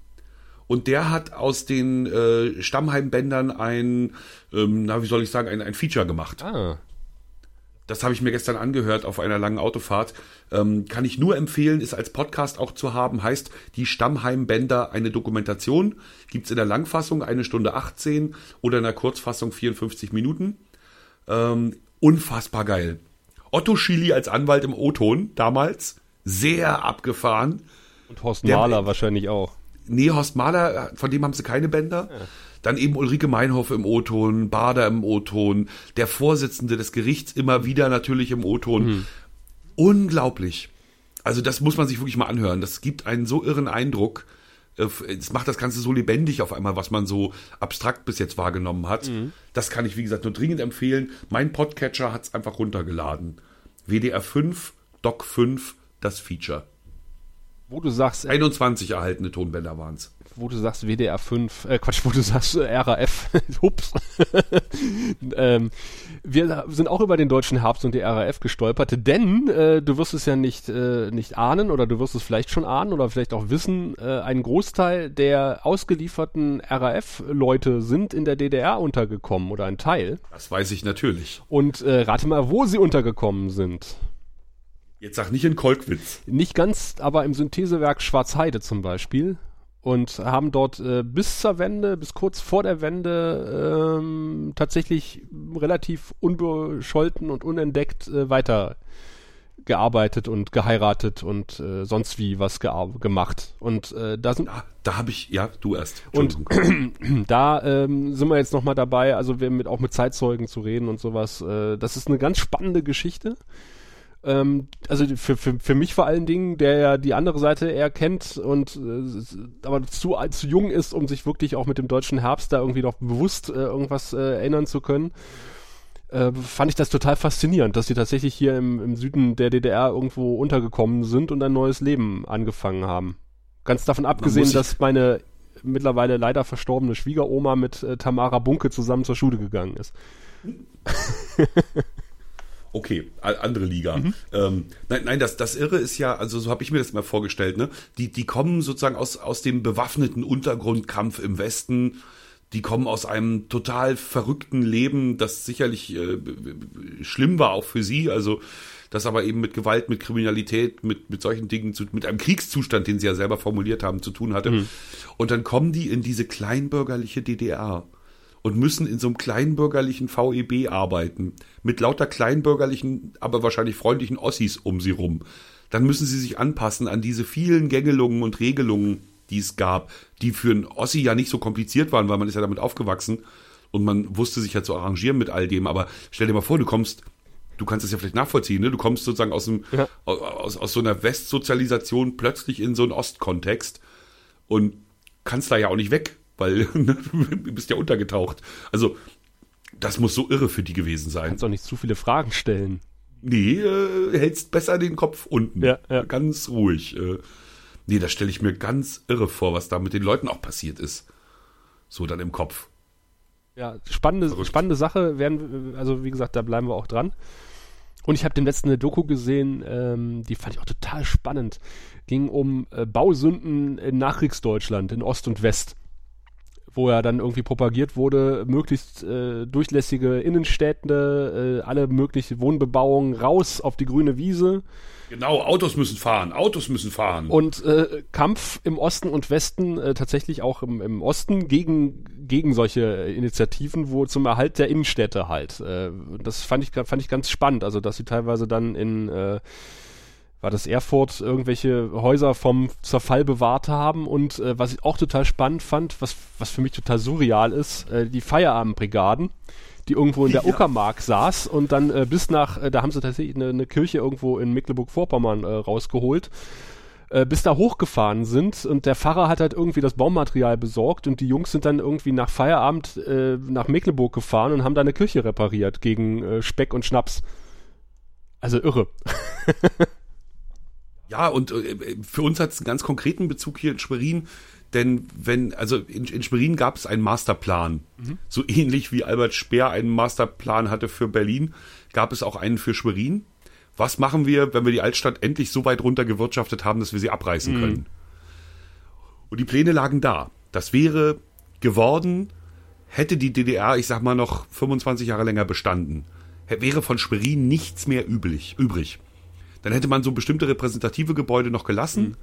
Und der hat aus den äh, Stammheimbändern ein, ähm, na, wie soll ich sagen, ein, ein Feature gemacht. Ah. Das habe ich mir gestern angehört auf einer langen Autofahrt. Ähm, kann ich nur empfehlen, ist als Podcast auch zu haben. Heißt die Stammheimbänder eine Dokumentation. Gibt's in der Langfassung eine Stunde 18 oder in der Kurzfassung 54 Minuten. Ähm, unfassbar geil. Otto Schili als Anwalt im O-Ton damals. Sehr abgefahren. Und Horst Mahler wahrscheinlich auch. Nee, Horst Mahler, von dem haben sie keine Bänder. Ja. Dann eben Ulrike Meinhof im O-Ton, Bader im O-Ton, der Vorsitzende des Gerichts immer wieder natürlich im O-Ton. Mhm. Unglaublich. Also das muss man sich wirklich mal anhören. Das gibt einen so irren Eindruck. Äh, es macht das Ganze so lebendig auf einmal, was man so abstrakt bis jetzt wahrgenommen hat. Mhm. Das kann ich, wie gesagt, nur dringend empfehlen. Mein Podcatcher hat es einfach runtergeladen. WDR 5, Doc 5, das Feature. Wo du sagst, 21 erhaltene Tonbänder waren es. wo du sagst WDR 5, äh Quatsch, wo du sagst äh, RAF, hups. ähm, wir sind auch über den deutschen Herbst und die RAF gestolpert, denn äh, du wirst es ja nicht, äh, nicht ahnen oder du wirst es vielleicht schon ahnen oder vielleicht auch wissen, äh, ein Großteil der ausgelieferten RAF-Leute sind in der DDR untergekommen oder ein Teil. Das weiß ich natürlich. Und äh, rate mal, wo sie untergekommen sind. Jetzt sag nicht in Kolkwitz. Nicht ganz, aber im Synthesewerk Schwarzheide zum Beispiel. Und haben dort äh, bis zur Wende, bis kurz vor der Wende ähm, tatsächlich relativ unbescholten und unentdeckt äh, weiter gearbeitet und geheiratet und äh, sonst wie was gemacht. Und äh, da sind Da, da habe ich, ja, du erst. Und- da ähm, sind wir jetzt nochmal dabei, also wir mit, auch mit Zeitzeugen zu reden und sowas. Äh, das ist eine ganz spannende Geschichte. Ähm, also für, für, für mich vor allen Dingen, der ja die andere Seite eher kennt und äh, aber zu, zu jung ist, um sich wirklich auch mit dem deutschen Herbst da irgendwie noch bewusst äh, irgendwas äh, erinnern zu können. Äh, fand ich das total faszinierend, dass sie tatsächlich hier im, im Süden der DDR irgendwo untergekommen sind und ein neues Leben angefangen haben. Ganz davon abgesehen, dass meine mittlerweile leider verstorbene Schwiegeroma mit äh, Tamara Bunke zusammen zur Schule gegangen ist. Okay, andere Liga. Ähm, nein, nein, das, das Irre ist ja, also so habe ich mir das mal vorgestellt, ne? Die, die kommen sozusagen aus, aus dem bewaffneten Untergrundkampf im Westen. Die kommen aus einem total verrückten Leben, das sicherlich äh, schlimm war auch für sie. Also das aber eben mit Gewalt, mit Kriminalität, mit, mit solchen Dingen, zu, mit einem Kriegszustand, den sie ja selber formuliert haben, zu tun hatte. Und dann kommen die in diese kleinbürgerliche DDR und müssen in so einem kleinbürgerlichen VEB arbeiten, mit lauter kleinbürgerlichen, aber wahrscheinlich freundlichen Ossis um sie rum. Dann müssen sie sich anpassen an diese vielen Gängelungen und Regelungen, die es gab, die für einen Ossi ja nicht so kompliziert waren, weil man ist ja damit aufgewachsen und man wusste sich ja zu arrangieren mit all dem. Aber stell dir mal vor, du kommst, du kannst es ja vielleicht nachvollziehen, ne? du kommst sozusagen aus, dem, Ja. aus, aus so einer Westsozialisation plötzlich in so einen Ostkontext und kannst da ja auch nicht weg, weil ne, du bist ja untergetaucht. Also das muss so irre für die gewesen sein. Kannst auch nicht zu viele Fragen stellen. Nee, äh, hältst besser den Kopf unten. Ja, ja. Ganz ruhig. Äh, nee, das stelle ich mir ganz irre vor, was da mit den Leuten auch passiert ist. So dann im Kopf. Ja, spannende, Verrückt. spannende Sache. Werden, wir- also wie gesagt, da bleiben wir auch dran. Und ich habe den letzten eine Doku gesehen, ähm, die fand ich auch total spannend. Ging um äh, Bausünden in Nachkriegsdeutschland, in Ost und West. Wo ja dann irgendwie propagiert wurde, möglichst äh, durchlässige Innenstädte, äh, alle mögliche Wohnbebauung raus auf die grüne Wiese. Genau, Autos müssen fahren, Autos müssen fahren. Und äh, Kampf im Osten und Westen, äh, tatsächlich auch im, im Osten, gegen, gegen solche Initiativen, wo zum Erhalt der Innenstädte halt. Äh, das fand ich, fand ich ganz spannend, also dass sie teilweise dann in, äh, war das Erfurt, irgendwelche Häuser vom Zerfall bewahrt haben und äh, was ich auch total spannend fand, was, was für mich total surreal ist, äh, die Feierabendbrigaden die irgendwo in der Ja. Uckermark saß und dann äh, bis nach, äh, da haben sie tatsächlich eine, eine Kirche irgendwo in Mecklenburg-Vorpommern äh, rausgeholt, äh, bis da hochgefahren sind und der Pfarrer hat halt irgendwie das Baumaterial besorgt und die Jungs sind dann irgendwie nach Feierabend äh, nach Mecklenburg gefahren und haben da eine Kirche repariert gegen äh, Speck und Schnaps. Also irre. Ja, und äh, für uns hat es einen ganz konkreten Bezug hier in Schwerin, denn wenn, also in, in Schwerin gab es einen Masterplan. So ähnlich wie Albert Speer einen Masterplan hatte für Berlin, gab es auch einen für Schwerin. Was machen wir, wenn wir die Altstadt endlich so weit runtergewirtschaftet haben, dass wir sie abreißen können? Und die Pläne lagen da. Das wäre geworden, hätte die DDR, ich sag mal, noch 25 Jahre länger bestanden, wäre von Schwerin nichts mehr üblich, übrig. Dann hätte man so bestimmte repräsentative Gebäude noch gelassen.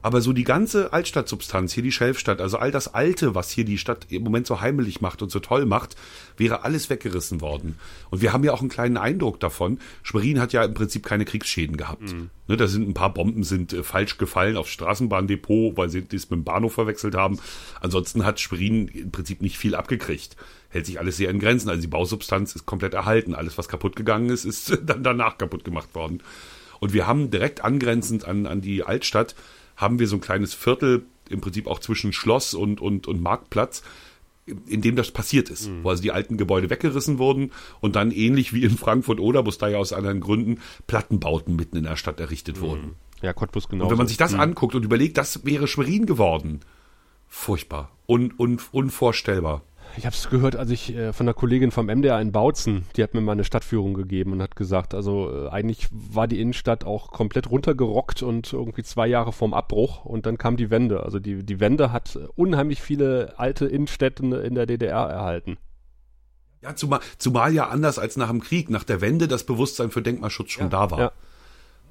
Aber so die ganze Altstadtsubstanz, hier die Schelfstadt, also all das Alte, was hier die Stadt im Moment so heimelig macht und so toll macht, wäre alles weggerissen worden. Und wir haben ja auch einen kleinen Eindruck davon. Schwerin hat ja im Prinzip keine Kriegsschäden gehabt. Ne, da sind ein paar Bomben sind äh, falsch gefallen aufs Straßenbahndepot, weil sie das mit dem Bahnhof verwechselt haben. Ansonsten hat Schwerin im Prinzip nicht viel abgekriegt. Hält sich alles sehr in Grenzen. Also die Bausubstanz ist komplett erhalten. Alles, was kaputt gegangen ist, ist dann danach kaputt gemacht worden. Und wir haben direkt angrenzend an, an die Altstadt, haben wir so ein kleines Viertel, im Prinzip auch zwischen Schloss und, und, und Marktplatz, in dem das passiert ist, wo also die alten Gebäude weggerissen wurden und dann ähnlich wie in Frankfurt oder, wo es da ja aus anderen Gründen Plattenbauten mitten in der Stadt errichtet wurden. Ja, Cottbus genau. Und wenn man sich das mhm. anguckt und überlegt, das wäre Schwerin geworden, furchtbar, un, un, unvorstellbar. Ich habe es gehört, als ich äh, von einer Kollegin vom MDR in Bautzen, die hat mir mal eine Stadtführung gegeben und hat gesagt, also äh, eigentlich war die Innenstadt auch komplett runtergerockt und irgendwie zwei Jahre vorm Abbruch und dann kam die Wende. Also die, die Wende hat unheimlich viele alte Innenstädte in der DDR erhalten. Ja, zumal, zumal ja anders als nach dem Krieg, nach der Wende das Bewusstsein für Denkmalschutz schon ja, da war. Ja.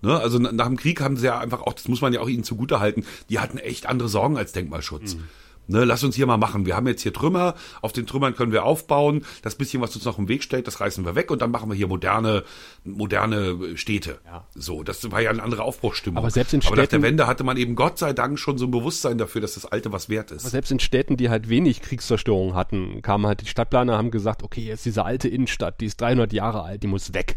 Ne? Also nach dem Krieg haben sie ja einfach auch, das muss man ja auch ihnen zugutehalten, die hatten echt andere Sorgen als Denkmalschutz. Mhm. Ne, lass uns hier mal machen. Wir haben jetzt hier Trümmer, auf den Trümmern können wir aufbauen. Das bisschen, was uns noch im Weg steht, das reißen wir weg und dann machen wir hier moderne, moderne Städte. Ja. So, das war ja eine andere Aufbruchstimmung. Aber selbst in Städten, aber nach der Wende hatte man eben Gott sei Dank schon so ein Bewusstsein dafür, dass das Alte was wert ist. Aber selbst in Städten, die halt wenig Kriegszerstörung hatten, kamen halt die Stadtplaner, haben gesagt, okay, jetzt diese alte Innenstadt, die ist 300 Jahre alt, die muss weg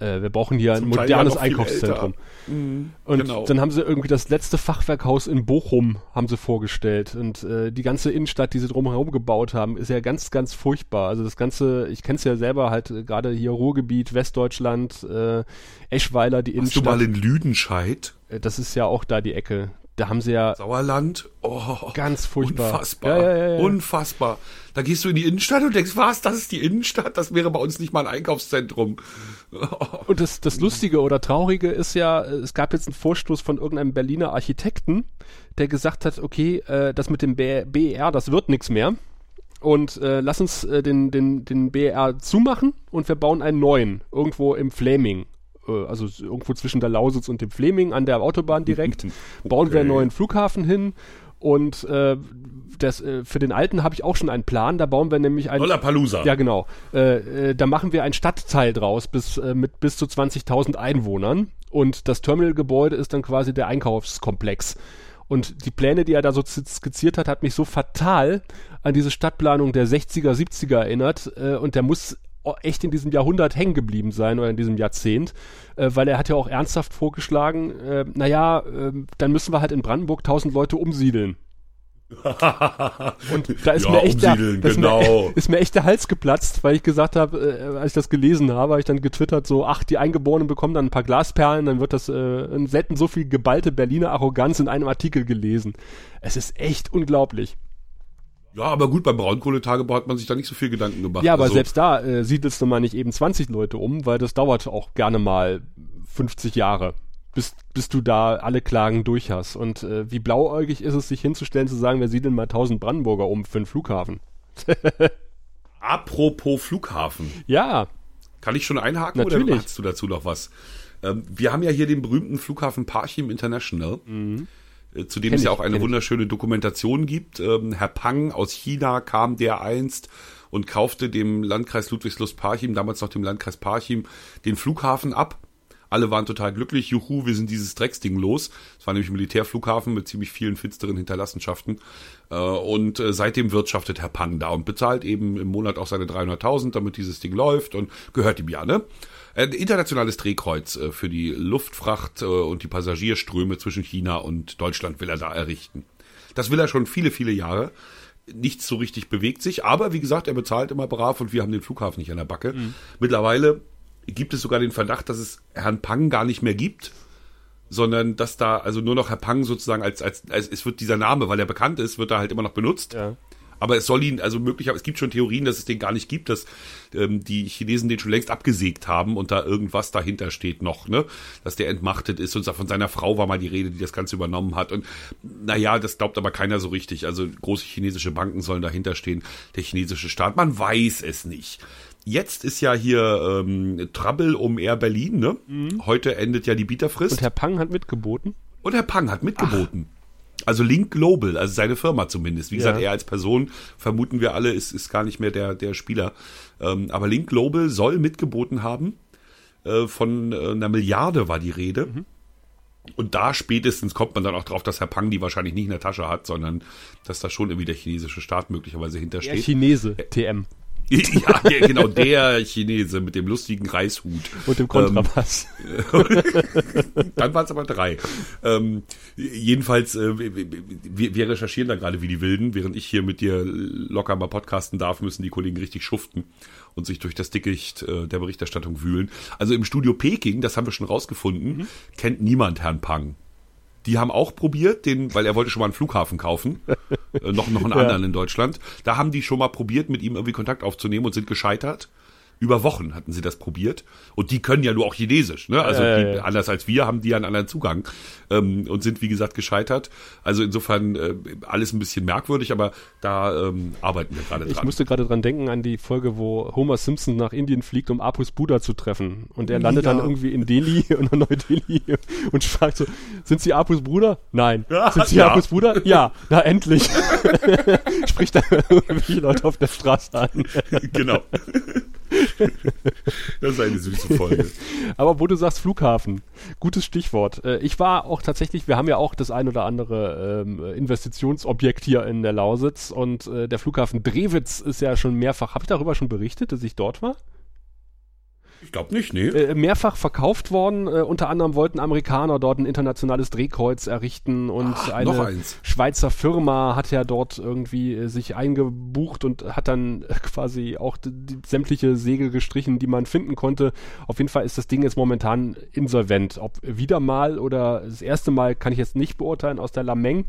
äh, wir brauchen hier Zum ein modernes Einkaufszentrum. Mhm, und genau. dann haben sie irgendwie das letzte Fachwerkhaus in Bochum haben sie vorgestellt und äh, die ganze Innenstadt, die sie drumherum gebaut haben, ist ja ganz, ganz furchtbar. Also das ganze, ich kenne es ja selber halt äh, gerade hier Ruhrgebiet, Westdeutschland, äh, Eschweiler, die Innenstadt. Warst du mal in Lüdenscheid? Äh, das ist ja auch da die Ecke. Da haben sie ja. Sauerland, oh. Ganz furchtbar. Unfassbar. Ja, ja, ja, Unfassbar. Da gehst du in die Innenstadt und denkst, was, das ist die Innenstadt? Das wäre bei uns nicht mal ein Einkaufszentrum. Und das, das Lustige oder Traurige ist ja, es gab jetzt einen Vorstoß von irgendeinem Berliner Architekten, der gesagt hat, okay, äh, das mit dem BER, das wird nichts mehr. Und äh, lass uns äh, den, den, den BER zumachen und wir bauen einen neuen, irgendwo im Flaming äh, also irgendwo zwischen der Lausitz und dem Fleming an der Autobahn direkt, okay. bauen wir einen neuen Flughafen hin und äh, das, äh, für den alten habe ich auch schon einen Plan. Da bauen wir nämlich ein. Lollapalooza. Ja, genau. Äh, äh, da machen wir ein Stadtteil draus bis, äh, mit bis zu 20.000 Einwohnern. Und das Terminalgebäude ist dann quasi der Einkaufskomplex. Und die Pläne, die er da so skizziert hat, hat mich so fatal an diese Stadtplanung der 60er, 70er erinnert. Äh, und der muss echt in diesem Jahrhundert hängen geblieben sein oder in diesem Jahrzehnt, äh, weil er hat ja auch ernsthaft vorgeschlagen, äh, naja, äh, dann müssen wir halt in Brandenburg tausend Leute umsiedeln. und da ist, ja, mir echt der, genau. mir, ist, mir, echt der Hals geplatzt, weil ich gesagt habe, äh, als ich das gelesen habe, habe ich dann getwittert so, ach, die Eingeborenen bekommen dann ein paar Glasperlen, dann wird das äh, selten so viel geballte Berliner Arroganz in einem Artikel gelesen. Es ist echt unglaublich. Ja, aber gut, beim Braunkohletagebau hat man sich da nicht so viel Gedanken gemacht. Ja, aber also, selbst da äh, siedelst du mal nicht eben 20 Leute um, weil das dauert auch gerne mal 50 Jahre, bis, bis du da alle Klagen durch hast. Und äh, wie blauäugig ist es, sich hinzustellen, zu sagen, wir siedeln mal 1000 Brandenburger um für einen Flughafen. Apropos Flughafen. Ja. Kann ich schon einhaken Natürlich. oder hast du dazu noch was? Ähm, wir haben ja hier den berühmten Flughafen Parchim International. Mhm äh, zu dem es ja auch eine wunderschöne Dokumentation gibt. Ähm, Herr Pang aus China kam der einst und kaufte dem Landkreis Ludwigslust-Parchim, damals noch dem Landkreis Parchim, den Flughafen ab. Alle waren total glücklich. Juhu, wir sind dieses Drecksding los. Es war nämlich ein Militärflughafen mit ziemlich vielen finsteren Hinterlassenschaften. Äh, und äh, seitdem wirtschaftet Herr Pang da und bezahlt eben im Monat auch seine 300.000, damit dieses Ding läuft und gehört ihm ja, ne? Ein internationales Drehkreuz äh, für die Luftfracht und die Passagierströme zwischen China und Deutschland will er da errichten. Das will er schon viele, viele Jahre. Nichts so richtig bewegt sich, aber wie gesagt, er bezahlt immer brav und wir haben den Flughafen nicht an der Backe. Mhm. Mittlerweile gibt es sogar den Verdacht, dass es Herrn Pang gar nicht mehr gibt, sondern dass da also nur noch Herr Pang sozusagen als, als, als es wird dieser Name, weil er bekannt ist, wird er halt immer noch benutzt. Ja. Aber es soll ihn, also möglicherweise, es gibt schon Theorien, dass es den gar nicht gibt, dass ähm, die Chinesen den schon längst abgesägt haben und da irgendwas dahinter steht noch, ne? Dass der entmachtet ist und von seiner Frau war mal die Rede, die das Ganze übernommen hat. Und naja, das glaubt aber keiner so richtig. Also große chinesische Banken sollen dahinter stehen, der chinesische Staat. Man weiß es nicht. Jetzt ist ja hier ähm, Trouble um Air Berlin, ne? Mhm. Heute endet ja die Bieterfrist. Und Herr Pang hat mitgeboten. Und Herr Pang hat mitgeboten. Ach. Also Link Global, also seine Firma zumindest. Wie ja. gesagt, er als Person, vermuten wir alle, ist, ist gar nicht mehr der, der Spieler. Ähm, aber Link Global soll mitgeboten haben. Äh, von äh, einer Milliarde war die Rede. Mhm. Und da spätestens kommt man dann auch drauf, dass Herr Pang die wahrscheinlich nicht in der Tasche hat, sondern dass da schon irgendwie der chinesische Staat möglicherweise hintersteht. Der Chinese, TM. ja, ja, genau, der Chinese mit dem lustigen Reishut. Und dem Kontrabass. Ähm, dann waren es aber drei. Ähm, jedenfalls, äh, wir, wir recherchieren da gerade wie die Wilden. Während ich hier mit dir locker mal podcasten darf, müssen die Kollegen richtig schuften und sich durch das Dickicht äh, der Berichterstattung wühlen. Also im Studio Peking, das haben wir schon rausgefunden, mhm. kennt niemand Herrn Pang. Die haben auch probiert, den, weil er wollte schon mal einen Flughafen kaufen, äh, noch, noch einen ja. anderen in Deutschland. Da haben die schon mal probiert, mit ihm irgendwie Kontakt aufzunehmen und sind gescheitert. Über Wochen hatten sie das probiert. Und die können ja nur auch Chinesisch. Ne? Also äh, die, anders als wir haben die ja einen anderen Zugang ähm, und sind, wie gesagt, gescheitert. Also insofern äh, alles ein bisschen merkwürdig, aber da ähm, arbeiten wir gerade dran. Ich musste gerade dran denken an die Folge, wo Homer Simpson nach Indien fliegt, um Apus Buddha zu treffen. Und er landet ja. dann irgendwie in Delhi oder Neu-Delhi und fragt so, sind Sie Apus Bruder? Nein. Ja, sind Sie ja. Apus Bruder? Ja. Na endlich. Spricht da irgendwie Leute auf der Straße an. genau. Das ist eine süße Folge. Aber wo du sagst Flughafen, gutes Stichwort. Äh, ich war auch tatsächlich, wir haben ja auch das ein oder andere ähm, Investitionsobjekt hier in der Lausitz und äh, der Flughafen Drewitz ist ja schon mehrfach, habe ich darüber schon berichtet, dass ich dort war? Ich glaube nicht, nee. Äh, mehrfach verkauft worden. Äh, unter anderem wollten Amerikaner dort ein internationales Drehkreuz errichten und Ach, eine Schweizer Firma hat ja dort irgendwie äh, sich eingebucht und hat dann quasi auch die, die, sämtliche Segel gestrichen, die man finden konnte. Auf jeden Fall ist das Ding jetzt momentan insolvent. Ob wieder mal oder das erste Mal kann ich jetzt nicht beurteilen aus der Lameng.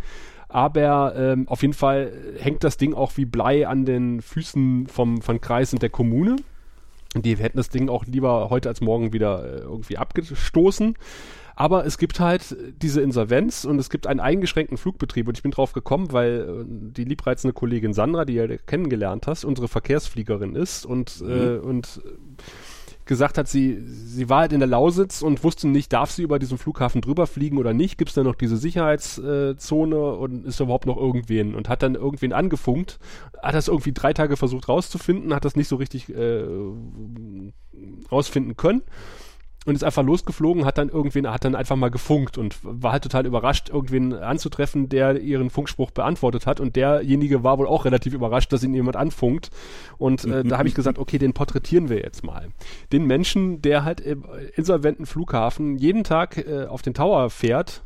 Aber ähm, auf jeden Fall hängt das Ding auch wie Blei an den Füßen vom, von Kreis und der Kommune. Die hätten das Ding auch lieber heute als morgen wieder äh, irgendwie abgestoßen. Aber es gibt halt diese Insolvenz und es gibt einen eingeschränkten Flugbetrieb. Und ich bin drauf gekommen, weil äh, die liebreizende Kollegin Sandra, die du kennengelernt hast, unsere Verkehrsfliegerin ist und, mhm. äh, und gesagt hat, sie, sie war halt in der Lausitz und wusste nicht, darf sie über diesen Flughafen drüber fliegen oder nicht, gibt es da noch diese Sicherheitszone äh, und ist da überhaupt noch irgendwen? Und hat dann irgendwen angefunkt, hat das irgendwie drei Tage versucht rauszufinden, hat das nicht so richtig äh, rausfinden können und ist einfach losgeflogen, hat dann irgendwen, hat dann einfach mal gefunkt und war halt total überrascht, irgendwen anzutreffen, der ihren Funkspruch beantwortet hat und derjenige war wohl auch relativ überrascht, dass ihn jemand anfunkt und äh, da habe ich gesagt, okay, den porträtieren wir jetzt mal. Den Menschen, der halt im insolventen Flughafen jeden Tag äh, auf den Tower fährt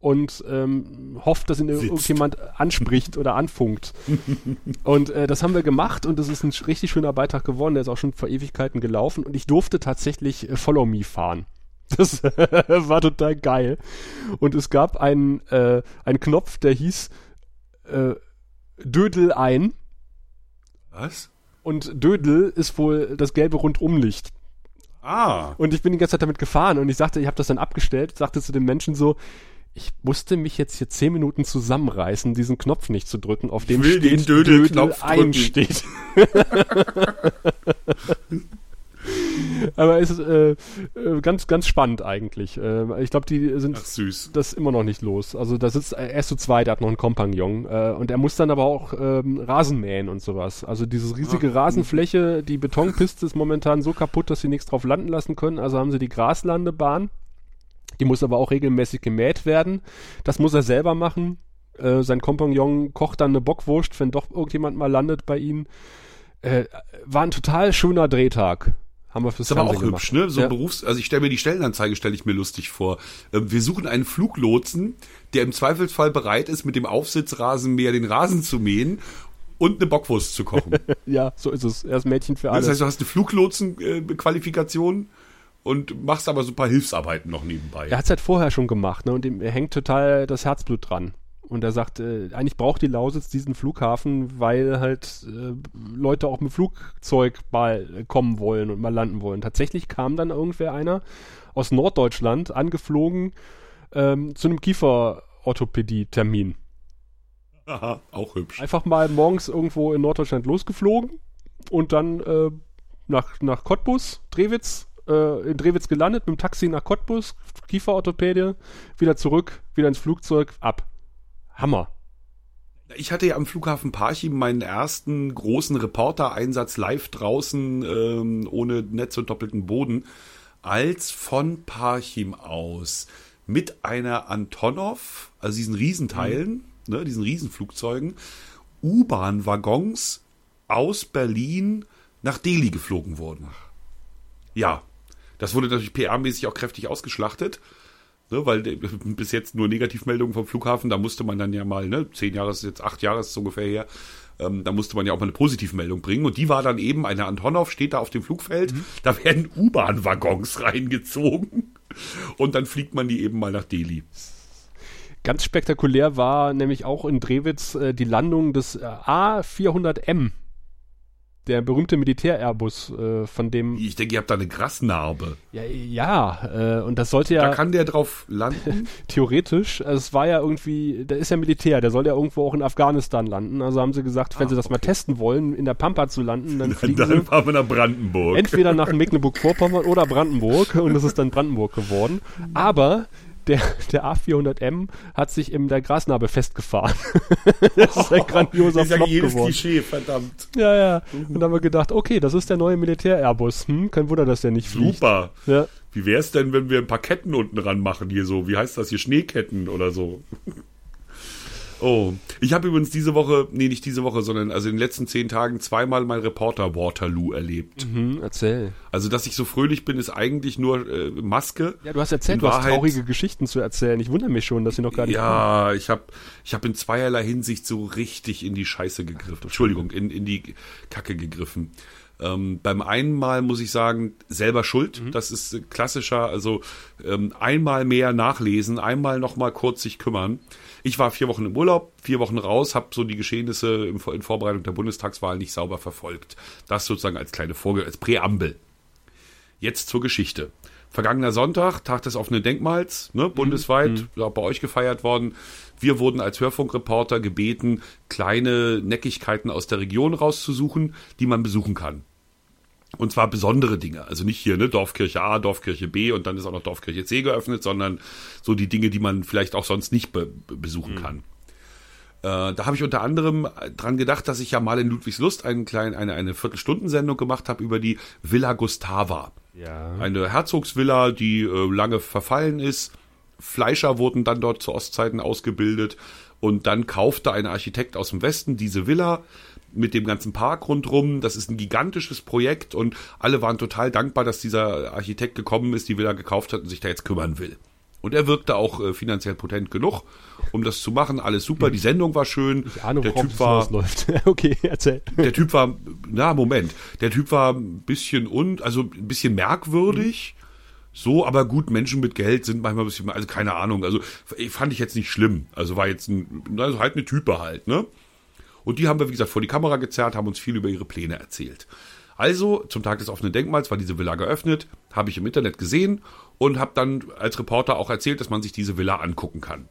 und ähm, hofft, dass ihn Sitzt. irgendjemand anspricht oder anfunkt. und äh, das haben wir gemacht und das ist ein richtig schöner Beitrag geworden. Der ist auch schon vor Ewigkeiten gelaufen und ich durfte tatsächlich äh, Follow Me fahren. Das war total geil. Und es gab einen, äh, einen Knopf, der hieß äh, Dödel ein. Was? Und Dödel ist wohl das gelbe Rundumlicht. Ah. Und ich bin die ganze Zeit damit gefahren und ich sagte, ich habe das dann abgestellt, sagte zu den Menschen so, ich musste mich jetzt hier zehn Minuten zusammenreißen, diesen Knopf nicht zu drücken, auf dem steht den Dödel, Dödel einsteht. Aber es ist äh, äh, ganz, ganz spannend eigentlich. Äh, ich glaube, die sind Ach, das immer noch nicht los. Also da sitzt er ist zu zweit, der hat noch einen Kompagnon äh, und er muss dann aber auch ähm, Rasen mähen und sowas. Also diese riesige Ach, Rasenfläche, die Betonpiste ist momentan so kaputt, dass sie nichts drauf landen lassen können. Also haben sie die Graslandebahn die muss aber auch regelmäßig gemäht werden. Das muss er selber machen. Äh, sein Kompagnon kocht dann eine Bockwurst, wenn doch irgendjemand mal landet bei ihnen. Äh, war ein total schöner Drehtag. Haben wir fürs ist aber auch gemacht. hübsch, ne? So ja. Berufs, also ich stelle mir die Stellenanzeige, stelle ich mir lustig vor. Äh, wir suchen einen Fluglotsen, der im Zweifelsfall bereit ist, mit dem Aufsitzrasenmäher den Rasen zu mähen und eine Bockwurst zu kochen. ja, so ist es. Er ist Mädchen für alles. Das heißt, du hast eine Fluglotsen-Qualifikation. Und machst aber so ein paar Hilfsarbeiten noch nebenbei. Er hat es halt vorher schon gemacht, ne? Und ihm hängt total das Herzblut dran. Und er sagt, äh, eigentlich braucht die Lausitz diesen Flughafen, weil halt äh, Leute auch mit Flugzeug mal kommen wollen und mal landen wollen. Tatsächlich kam dann irgendwer einer aus Norddeutschland angeflogen ähm, zu einem Kieferorthopädie-Termin. Aha, auch hübsch. Einfach mal morgens irgendwo in Norddeutschland losgeflogen und dann äh, nach, nach Cottbus, Drewitz, äh, in Drewitz gelandet, mit dem Taxi nach Cottbus, Kieferorthopädie, wieder zurück, wieder ins Flugzeug, ab. Hammer. Ich hatte ja am Flughafen Parchim meinen ersten großen Reporter-Einsatz live draußen, ähm, ohne Netz und doppelten Boden, als von Parchim aus mit einer Antonov, also diesen Riesenteilen, mhm. ne, diesen Riesenflugzeugen, U-Bahn-Waggons aus Berlin nach Delhi geflogen wurden. Ja, das wurde natürlich PR-mäßig auch kräftig ausgeschlachtet, ne, weil äh, bis jetzt nur Negativmeldungen vom Flughafen, da musste man dann ja mal, ne, zehn Jahre ist jetzt acht Jahre ist so ungefähr her, ähm, da musste man ja auch mal eine Positivmeldung bringen und die war dann eben, eine Antonov steht da auf dem Flugfeld, mhm. da werden U-Bahn-Waggons reingezogen und dann fliegt man die eben mal nach Delhi. Ganz spektakulär war nämlich auch in Drewitz äh, die Landung des äh, A400M der berühmte Militär-Airbus, äh, von dem. Ich denke, ihr habt da eine Grasnarbe. Ja, ja, äh, und das sollte ja. Da kann der drauf landen? theoretisch. Also es war ja irgendwie, der ist ja Militär, der soll ja irgendwo auch in Afghanistan landen. Also haben sie gesagt, wenn ah, sie das okay. mal testen wollen, in der Pampa zu landen, dann fliegen dann sie. Fahren wir nach Brandenburg. Entweder nach Mecklenburg-Vorpommern oder Brandenburg und es ist dann Brandenburg geworden. Aber der, der A400M hat sich in der Grasnarbe festgefahren. das ist ein grandioser ja Flop jedes geworden. Klischee, verdammt. Ja, ja. Und dann haben wir gedacht, okay, das ist der neue Militär-Airbus. Hm, kein Wunder, dass der nicht fliegt. Super. Ja. Wie wäre es denn, wenn wir ein paar Ketten unten ran machen hier so? Wie heißt das hier? Schneeketten oder so? Oh, ich habe übrigens diese Woche, nee, nicht diese Woche, sondern also in den letzten zehn Tagen zweimal mein Reporter Waterloo erlebt. Mhm, erzähl. Also, dass ich so fröhlich bin, ist eigentlich nur äh, Maske. Ja, du hast erzählt, du hast traurige Geschichten zu erzählen. Ich wundere mich schon, dass sie noch gar nicht Ja, kommen. ich habe ich hab in zweierlei Hinsicht so richtig in die Scheiße gegriffen. Entschuldigung, in, in die Kacke gegriffen. Ähm, beim einen Mal muss ich sagen, selber schuld. Mhm. Das ist klassischer, also ähm, einmal mehr nachlesen, einmal nochmal kurz sich kümmern. Ich war vier Wochen im Urlaub, vier Wochen raus, habe so die Geschehnisse in Vorbereitung der Bundestagswahl nicht sauber verfolgt. Das sozusagen als kleine Vorge als Präambel. Jetzt zur Geschichte. Vergangener Sonntag, Tag des offenen Denkmals, ne, mhm. bundesweit, mhm. auch bei euch gefeiert worden. Wir wurden als Hörfunkreporter gebeten, kleine Neckigkeiten aus der Region rauszusuchen, die man besuchen kann. Und zwar besondere Dinge. Also nicht hier, ne, Dorfkirche A, Dorfkirche B und dann ist auch noch Dorfkirche C geöffnet, sondern so die Dinge, die man vielleicht auch sonst nicht be besuchen mhm. kann. Äh, da habe ich unter anderem dran gedacht, dass ich ja mal in Ludwigslust einen kleinen, eine, eine Viertelstundensendung gemacht habe über die Villa Gustava. Ja. Eine Herzogsvilla, die äh, lange verfallen ist. Fleischer wurden dann dort zu Ostzeiten ausgebildet. Und dann kaufte ein Architekt aus dem Westen diese Villa, mit dem ganzen Park rundrum. Das ist ein gigantisches Projekt und alle waren total dankbar, dass dieser Architekt gekommen ist, die Villa gekauft hat und sich da jetzt kümmern will. Und er wirkte auch äh, finanziell potent genug, um das zu machen. Alles super, die Sendung war schön. Ich ahne, der Typ war läuft. okay, erzähl. Der Typ war, na Moment, der Typ war ein bisschen und also ein bisschen merkwürdig. Mhm. So, aber gut, Menschen mit Geld sind manchmal ein bisschen, also keine Ahnung, also fand ich jetzt nicht schlimm. Also war jetzt ein, also halt eine Type halt, ne? Und die haben wir, wie gesagt, vor die Kamera gezerrt, haben uns viel über ihre Pläne erzählt. Also, zum Tag des offenen Denkmals war diese Villa geöffnet, habe ich im Internet gesehen und habe dann als Reporter auch erzählt, dass man sich diese Villa angucken kann.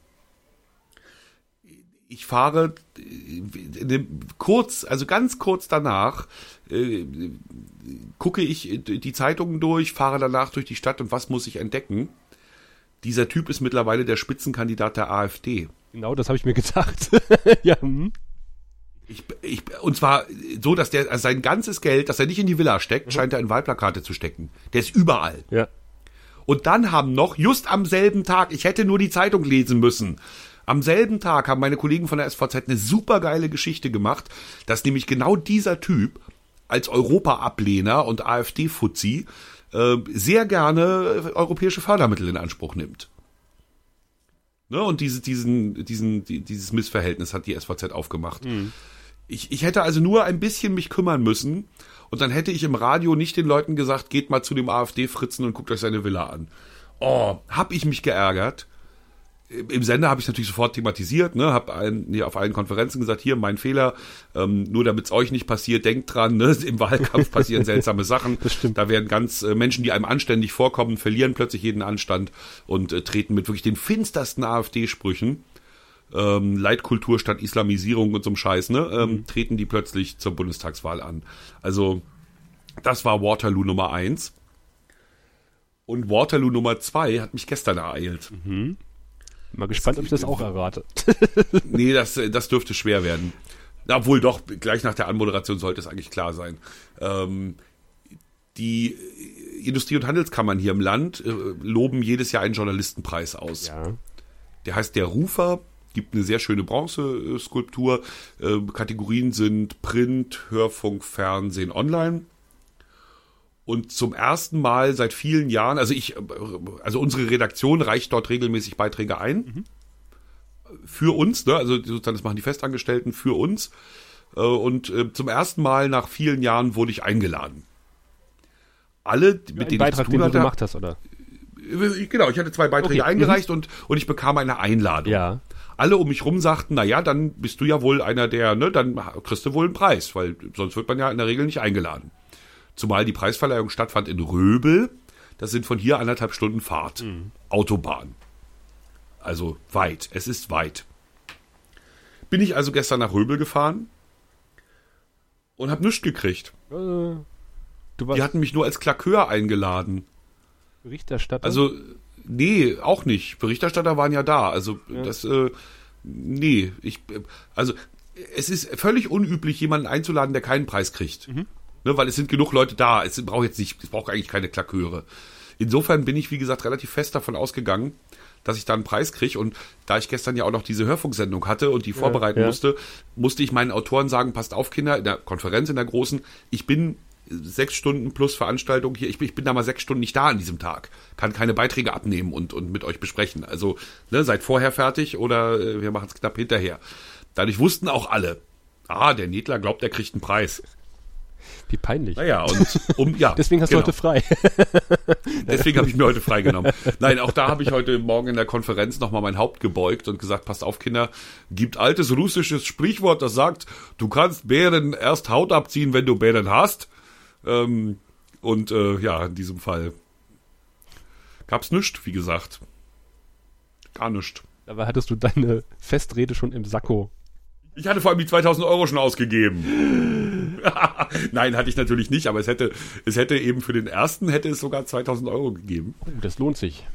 Ich fahre äh, kurz, also ganz kurz danach, äh, gucke ich die Zeitungen durch, fahre danach durch die Stadt und was muss ich entdecken? Dieser Typ ist mittlerweile der Spitzenkandidat der AfD. Genau, das habe ich mir gedacht. ja, hm. Ich, ich, und zwar so, dass der also sein ganzes Geld, das er nicht in die Villa steckt, mhm. scheint er in Wahlplakate zu stecken. Der ist überall. Ja. Und dann haben noch, just am selben Tag, ich hätte nur die Zeitung lesen müssen, am selben Tag haben meine Kollegen von der SVZ eine supergeile Geschichte gemacht, dass nämlich genau dieser Typ als Europa-Ablehner und AfD-Fuzzi äh, sehr gerne europäische Fördermittel in Anspruch nimmt. Ne, und diese, diesen, diesen, die, dieses Missverhältnis hat die SVZ aufgemacht. Mhm. Ich, ich hätte also nur ein bisschen mich kümmern müssen und dann hätte ich im Radio nicht den Leuten gesagt, geht mal zu dem AfD-Fritzen und guckt euch seine Villa an. Oh, hab ich mich geärgert. Im Sender habe ich natürlich sofort thematisiert, ne, habe ein, nee, auf allen Konferenzen gesagt, hier mein Fehler, ähm, nur damit es euch nicht passiert, denkt dran, ne, im Wahlkampf passieren seltsame Sachen. Da werden ganz äh, Menschen, die einem anständig vorkommen, verlieren plötzlich jeden Anstand und äh, treten mit wirklich den finstersten AfD-Sprüchen ähm, Leitkultur statt Islamisierung und so Scheiß, ne, ähm, mhm. treten die plötzlich zur Bundestagswahl an. Also, das war Waterloo Nummer eins. Und Waterloo Nummer zwei hat mich gestern ereilt. Mhm. Mal gespannt, ob ich das auch errate. nee, das, das dürfte schwer werden. Obwohl doch, gleich nach der Anmoderation sollte es eigentlich klar sein. Ähm, die Industrie- und Handelskammern hier im Land äh, loben jedes Jahr einen Journalistenpreis aus. Ja. Der heißt der Rufer gibt eine sehr schöne Bronzeskulptur. Äh, Kategorien sind Print, Hörfunk, Fernsehen, Online. Und zum ersten Mal seit vielen Jahren, also ich, also unsere Redaktion reicht dort regelmäßig Beiträge ein. Mhm. Für uns, ne? Also sozusagen, das machen die Festangestellten für uns. Äh, und äh, zum ersten Mal nach vielen Jahren wurde ich eingeladen. Alle, mit denen Beitrag, ich zu tun hatte, den du gemacht hast, oder? Äh, genau, ich hatte zwei Beiträge okay. eingereicht mhm. und, und ich bekam eine Einladung. Ja. Alle um mich rum sagten, na ja, dann bist du ja wohl einer der, ne, dann kriegst du wohl einen Preis, weil sonst wird man ja in der Regel nicht eingeladen. Zumal die Preisverleihung stattfand in Röbel. Das sind von hier anderthalb Stunden Fahrt. Mhm. Autobahn. Also weit. Es ist weit. Bin ich also gestern nach Röbel gefahren und hab nichts gekriegt. Äh, die hatten mich nur als Klakeur eingeladen. Berichterstatter? Also, nee, auch nicht. Berichterstatter waren ja da. Also, ja. das, äh, nee, ich, also, es ist völlig unüblich, jemanden einzuladen, der keinen Preis kriegt. Mhm. Ne, weil es sind genug Leute da. Es braucht jetzt nicht, es braucht eigentlich keine Klaköre. Insofern bin ich, wie gesagt, relativ fest davon ausgegangen, dass ich da einen Preis kriege. Und da ich gestern ja auch noch diese Hörfunksendung hatte und die ja, vorbereiten ja. musste, musste ich meinen Autoren sagen, passt auf, Kinder, in der Konferenz, in der großen, ich bin sechs Stunden plus Veranstaltung hier. Ich bin, ich bin da mal sechs Stunden nicht da an diesem Tag. Kann keine Beiträge abnehmen und, und mit euch besprechen. Also ne, seid vorher fertig oder äh, wir machen es knapp hinterher. Dadurch wussten auch alle, ah, der Niedler glaubt, er kriegt einen Preis. Wie peinlich. Naja, und um, ja. Deswegen hast genau. du heute frei. Deswegen habe ich mir heute frei genommen. Nein, auch da habe ich heute Morgen in der Konferenz nochmal mein Haupt gebeugt und gesagt, passt auf, Kinder, gibt altes russisches Sprichwort, das sagt, du kannst Bären erst Haut abziehen, wenn du Bären hast. Ähm, und äh, ja, in diesem Fall gab's nichts, wie gesagt. Gar nichts. Dabei hattest du deine Festrede schon im Sakko. Ich hatte vor allem die 2000 Euro schon ausgegeben. Nein, hatte ich natürlich nicht, aber es hätte, es hätte eben für den ersten hätte es sogar 2000 Euro gegeben. Oh, das lohnt sich.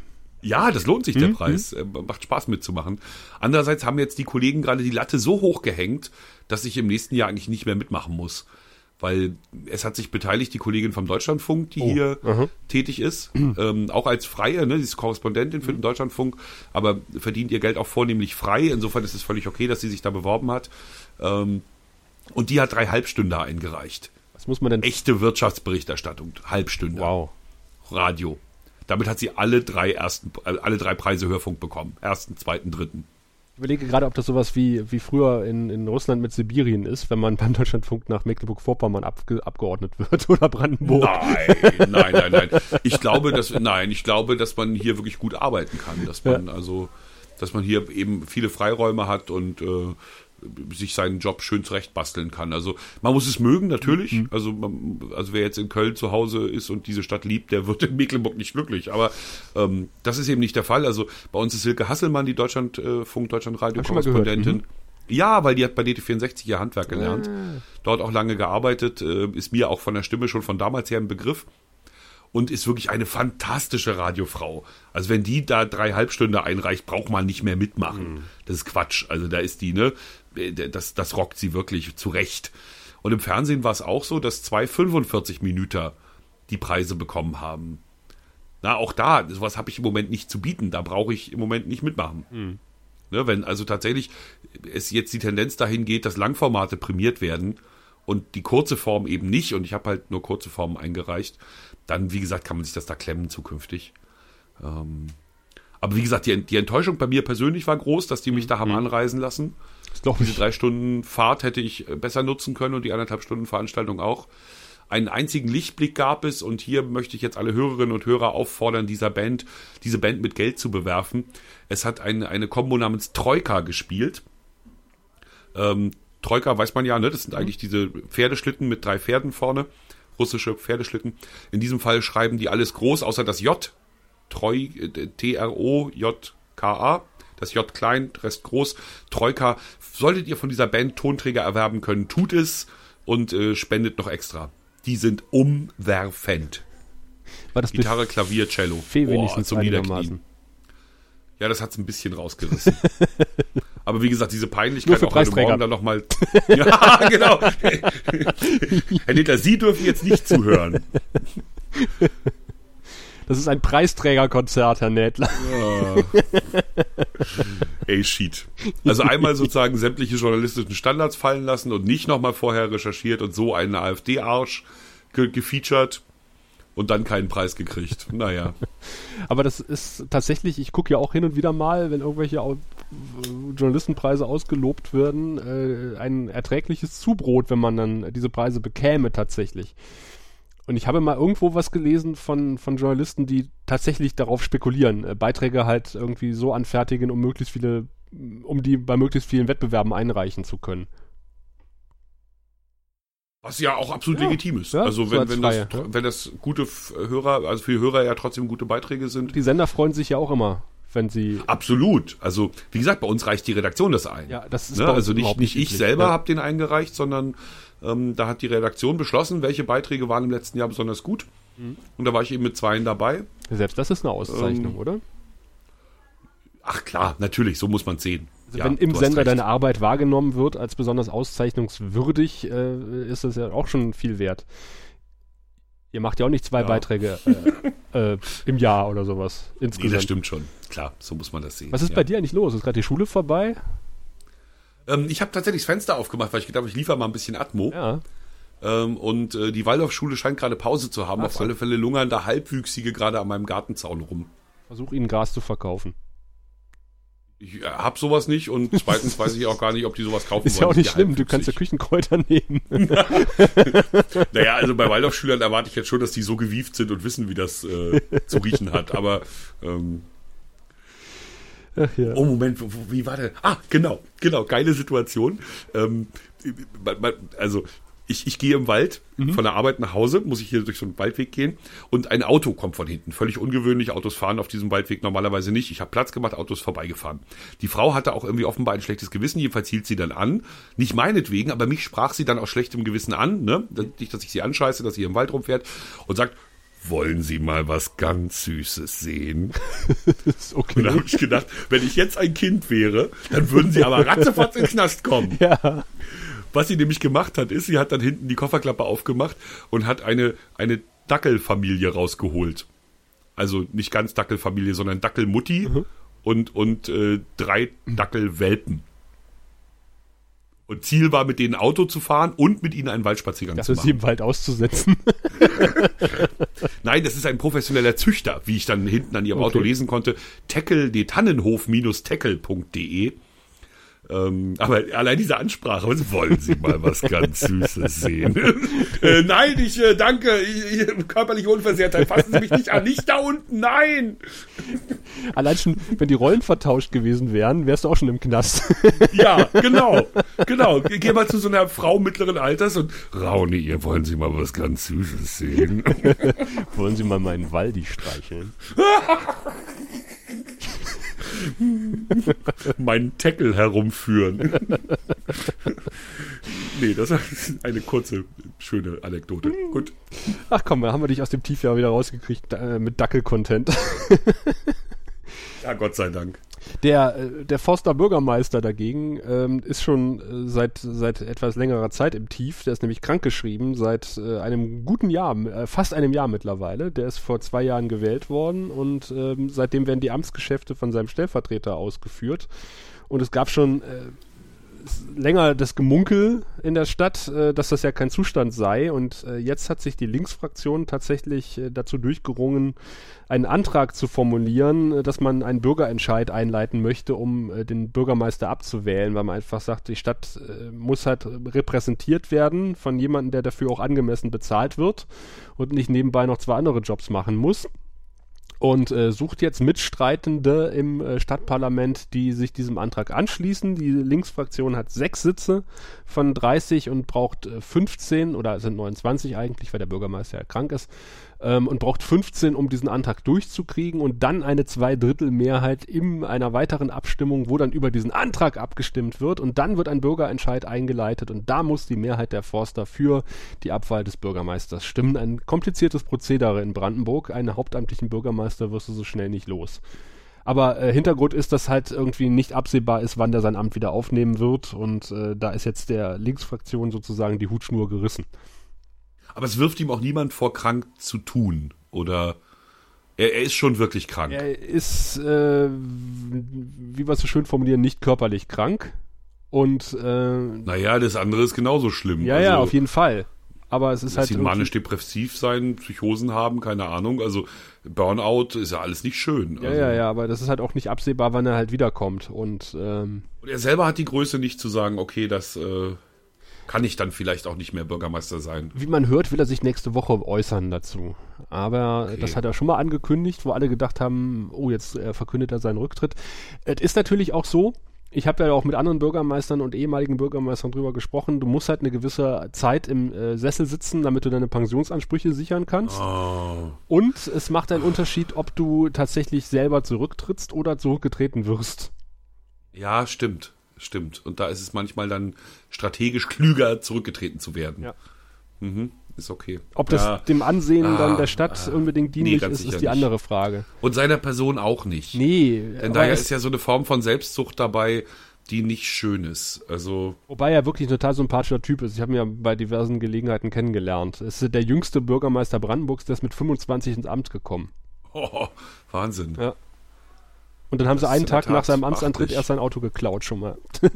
Ja, das lohnt sich, der mhm. Preis. Äh, macht Spaß mitzumachen. Andererseits haben jetzt die Kollegen gerade die Latte so hoch gehängt, dass ich im nächsten Jahr eigentlich nicht mehr mitmachen muss weil es hat sich beteiligt die Kollegin vom Deutschlandfunk, die oh, hier aha. tätig ist, ähm, auch als Freie, ne, sie ist Korrespondentin für den Deutschlandfunk, aber verdient ihr Geld auch vornehmlich frei. Insofern ist es völlig okay, dass sie sich da beworben hat. Ähm, und die hat drei Halbstünder eingereicht. Was muss man denn? Echte Wirtschaftsberichterstattung, Halbstünder. Wow. Radio. Damit hat sie alle drei ersten, äh, alle drei Preise Hörfunk bekommen. Ersten, zweiten, dritten. Ich überlege gerade, ob das sowas wie, wie früher in, in Russland mit Sibirien ist, wenn man beim Deutschlandfunk nach Mecklenburg-Vorpommern abge, abgeordnet wird oder Brandenburg. Nein, nein, nein, nein. Ich glaube, dass, nein, ich glaube, dass man hier wirklich gut arbeiten kann, dass man ja. also, dass man hier eben viele Freiräume hat und äh, sich seinen Job schön zurechtbasteln kann. Also man muss es mögen, natürlich. Mhm. Also, man, also wer jetzt in Köln zu Hause ist und diese Stadt liebt, der wird in Mecklenburg nicht glücklich. Aber ähm, das ist eben nicht der Fall. Also bei uns ist Silke Hasselmann, die Deutschlandfunk, äh, Deutschlandradio-Korrespondentin. Mhm. Ja, weil die hat bei DT64 ihr Handwerk gelernt, ah. dort auch lange gearbeitet, äh, ist mir auch von der Stimme schon von damals her ein Begriff und ist wirklich eine fantastische Radiofrau. Also wenn die da drei Halbstunde einreicht, braucht man nicht mehr mitmachen. Mhm. Das ist Quatsch. Also da ist die, ne, das, das rockt sie wirklich zurecht. Und im Fernsehen war es auch so, dass zwei 45 Minuten die Preise bekommen haben. Na, auch da, sowas habe ich im Moment nicht zu bieten. Da brauche ich im Moment nicht mitmachen. Mhm. Ne, wenn also tatsächlich es jetzt die Tendenz dahin geht, dass Langformate prämiert werden und die kurze Form eben nicht, und ich habe halt nur kurze Formen eingereicht, dann, wie gesagt, kann man sich das da klemmen zukünftig. Ähm, aber wie gesagt, die, die, Enttäuschung bei mir persönlich war groß, dass die mich da haben mhm. anreisen lassen. Ich Diese drei Stunden Fahrt hätte ich äh, besser nutzen können und die anderthalb Stunden Veranstaltung auch. Einen einzigen Lichtblick gab es und hier möchte ich jetzt alle Hörerinnen und Hörer auffordern, dieser Band, diese Band mit Geld zu bewerfen. Es hat eine, eine Kombo namens Troika gespielt. Ähm, Troika weiß man ja, ne? Das sind eigentlich diese Pferdeschlitten mit drei Pferden vorne russische Pferdeschlitten. In diesem Fall schreiben die alles groß, außer das J. Treu, äh, T-R-O-J-K-A. Das J klein, Rest groß. Troika. Solltet ihr von dieser Band Tonträger erwerben können, tut es und äh, spendet noch extra. Die sind umwerfend. War das Gitarre, Klavier, Cello. Fee wenigstens zum Niederknien. Ja, das hat's ein bisschen rausgerissen. Aber wie gesagt, diese Peinlichkeit auch heute Morgen dann nochmal. ja, genau. Herr Nittler, Sie dürfen jetzt nicht zuhören. Das ist ein Preisträgerkonzert, Herr Nädler. Ja. Ey, Sheet. Also einmal sozusagen sämtliche journalistischen Standards fallen lassen und nicht nochmal vorher recherchiert und so einen AfD-Arsch ge gefeatured. und dann keinen Preis gekriegt. Naja. Aber das ist tatsächlich, ich gucke ja auch hin und wieder mal, wenn irgendwelche Journalistenpreise ausgelobt werden, äh, ein erträgliches Zubrot, wenn man dann diese Preise bekäme tatsächlich. Und ich habe mal irgendwo was gelesen von, von Journalisten, die tatsächlich darauf spekulieren, äh, Beiträge halt irgendwie so anfertigen, um möglichst viele, um die bei möglichst vielen Wettbewerben einreichen zu können. Was ja auch absolut Ja, legitim ist. ja, also so wenn, als wenn, das, Freie, ja. wenn das gute F- Hörer, also für die Hörer ja trotzdem gute Beiträge sind. Die Sender freuen sich ja auch immer, wenn sie. Absolut. Also wie gesagt, bei uns reicht die Redaktion das ein. Ja, das ist Ne? Also nicht, nicht ich selber habe den eingereicht, sondern ähm, da hat die Redaktion beschlossen, welche Beiträge waren im letzten Jahr besonders gut. Mhm. Und da war ich eben mit zweien dabei. Selbst das ist eine Auszeichnung, Ähm, oder? Ach klar, natürlich, so muss man sehen. Also Ja, wenn im Sender deine Arbeit wahrgenommen wird als besonders auszeichnungswürdig, äh, ist das ja auch schon viel wert. Ihr macht ja auch nicht zwei Ja. Beiträge äh, äh, im Jahr oder sowas Nee, insgesamt. das stimmt schon. Klar, so muss man das sehen. Was ist ja. bei dir eigentlich los? Ist gerade die Schule vorbei? Ähm, ich habe tatsächlich das Fenster aufgemacht, weil ich gedacht habe, ich liefere mal ein bisschen Atmo. Ja. Ähm, und äh, die Waldorfschule scheint gerade Pause zu haben. Ach Auf so. alle Fälle lungern da Halbwüchsige gerade an meinem Gartenzaun rum. Versuch ihnen Gras zu verkaufen. Ich äh, hab sowas nicht und zweitens weiß ich auch gar nicht, ob die sowas kaufen Ist ja auch wollen. nicht schlimm, du kannst ja. Küchenkräuter nehmen. Naja, also bei Waldorfschülern erwarte ich jetzt schon, dass die so gewieft sind und wissen, wie das äh, zu riechen hat. Aber ähm, Ach ja. Oh, Moment, wo, wo, wie war der? Ah, genau, genau, geile Situation. Ähm, also, ich, ich gehe im Wald von der Arbeit nach Hause, muss ich hier durch so einen Waldweg gehen und ein Auto kommt von hinten. Völlig ungewöhnlich, Autos fahren auf diesem Waldweg normalerweise nicht. Ich habe Platz gemacht, Autos vorbeigefahren. Die Frau hatte auch irgendwie offenbar ein schlechtes Gewissen, jedenfalls hielt sie dann an. Nicht meinetwegen, aber mich sprach sie dann aus schlechtem Gewissen an, ne? Nicht, dass ich sie anscheiße, dass sie im Wald rumfährt und sagt, wollen Sie mal was ganz Süßes sehen? ist Und da okay. habe ich gedacht, wenn ich jetzt ein Kind wäre, dann würden sie aber ratzefatz in den Knast kommen. Ja. Was sie nämlich gemacht hat, ist, sie hat dann hinten die Kofferklappe aufgemacht und hat eine, eine Dackelfamilie rausgeholt. Also nicht ganz Dackelfamilie, sondern Dackelmutti und, und äh, drei Dackelwelpen. Und Ziel war, mit denen Auto zu fahren und mit ihnen einen Waldspaziergang Das zu machen. sie im Wald auszusetzen. Nein, das ist ein professioneller Züchter, wie ich dann hinten an ihrem Okay. Auto lesen konnte. Tackle, Tannenhof-tackle.de. Ähm, aber allein diese Ansprache, was wollen Sie mal was ganz Süßes sehen? äh, nein, ich äh, danke, ich, ich, körperliche Unversehrtheit, fassen Sie mich nicht an, nicht da unten, nein! Allein schon, wenn die Rollen vertauscht gewesen wären, wärst du auch schon im Knast. Ja, genau, genau. Geh mal zu so einer Frau mittleren Alters und Raune, ihr wollen Sie mal was ganz Süßes sehen? Wollen Sie mal meinen Waldi streicheln? meinen Tackle herumführen. nee, das ist eine kurze, schöne Anekdote. Gut. Ach komm, da haben wir dich aus dem Tiefjahr wieder rausgekriegt äh, mit Dackel-Content. Ja, Gott sei Dank. Der, äh, der Forster Bürgermeister dagegen ähm, ist schon äh, seit, seit etwas längerer Zeit im Tief. Der ist nämlich krankgeschrieben seit äh, einem guten Jahr, äh, fast einem Jahr mittlerweile. Der ist vor zwei Jahren gewählt worden und ähm, seitdem werden die Amtsgeschäfte von seinem Stellvertreter ausgeführt. Und es gab schon äh, länger das Gemunkel in der Stadt, äh, dass das ja kein Zustand sei. Und äh, jetzt hat sich die Linksfraktion tatsächlich äh, dazu durchgerungen, einen Antrag zu formulieren, äh, dass man einen Bürgerentscheid einleiten möchte, um äh, den Bürgermeister abzuwählen, weil man einfach sagt, die Stadt äh, muss halt repräsentiert werden von jemandem, der dafür auch angemessen bezahlt wird und nicht nebenbei noch zwei andere Jobs machen muss und äh, sucht jetzt Mitstreitende im äh, Stadtparlament, die sich diesem Antrag anschließen. Die Linksfraktion hat sechs Sitze von 30 und braucht äh, 15 oder sind 29 eigentlich, weil der Bürgermeister ja krank ist ähm, und braucht 15, um diesen Antrag durchzukriegen und dann eine Zweidrittelmehrheit in einer weiteren Abstimmung, wo dann über diesen Antrag abgestimmt wird und dann wird ein Bürgerentscheid eingeleitet und da muss die Mehrheit der Forster für die Abwahl des Bürgermeisters stimmen. Ein kompliziertes Prozedere in Brandenburg. Einen hauptamtlichen Bürgermeister wirst du so schnell nicht los. Aber äh, Hintergrund ist, dass halt irgendwie nicht absehbar ist, wann der sein Amt wieder aufnehmen wird und äh, da ist jetzt der Linksfraktion sozusagen die Hutschnur gerissen. Aber es wirft ihm auch niemand vor, krank zu tun. Oder er, er ist schon wirklich krank. Er ist, äh, wie wir es so schön formulieren, nicht körperlich krank. Und äh, Naja, das andere ist genauso schlimm. ja, also, ja, auf jeden Fall. aber es ist Dass halt sie irgendwie- manisch-depressiv sein, Psychosen haben, keine Ahnung. Also Burnout ist ja alles nicht schön. Ja, also. ja, ja, aber das ist halt auch nicht absehbar, wann er halt wiederkommt. Und ähm, Und er selber hat die Größe nicht zu sagen, okay, das äh, kann ich dann vielleicht auch nicht mehr Bürgermeister sein. wie man hört, will er sich nächste Woche äußern dazu. Aber Okay. das hat er schon mal angekündigt, wo alle gedacht haben, oh, jetzt äh, verkündet er seinen Rücktritt. Es ist natürlich auch so, ich habe ja auch mit anderen Bürgermeistern und ehemaligen Bürgermeistern drüber gesprochen, du musst halt eine gewisse Zeit im äh, Sessel sitzen, damit du deine Pensionsansprüche sichern kannst. Oh. Und es macht einen Unterschied, ob du tatsächlich selber zurücktrittst oder zurückgetreten wirst. Ja, stimmt. Stimmt. Und da ist es manchmal dann strategisch klüger, zurückgetreten zu werden. Ja. Mhm. Ist okay. Ob das ja. dem Ansehen Ah, dann der Stadt ah. unbedingt Nee, dienlich ganz ist, ist die nicht. andere Frage. Und seiner Person auch nicht. Nee, Denn daher ist ja so eine Form von Selbstzucht dabei, die nicht schön ist. Also, Wobei er wirklich ein total sympathischer Typ ist. Ich habe ihn ja bei diversen Gelegenheiten kennengelernt. Es ist der jüngste Bürgermeister Brandenburgs, der ist mit 25 ins Amt gekommen. oh, Wahnsinn. Ja. Und dann haben sie Das ist einen Tag nach seinem Amtsantritt erst sein Auto geklaut schon mal.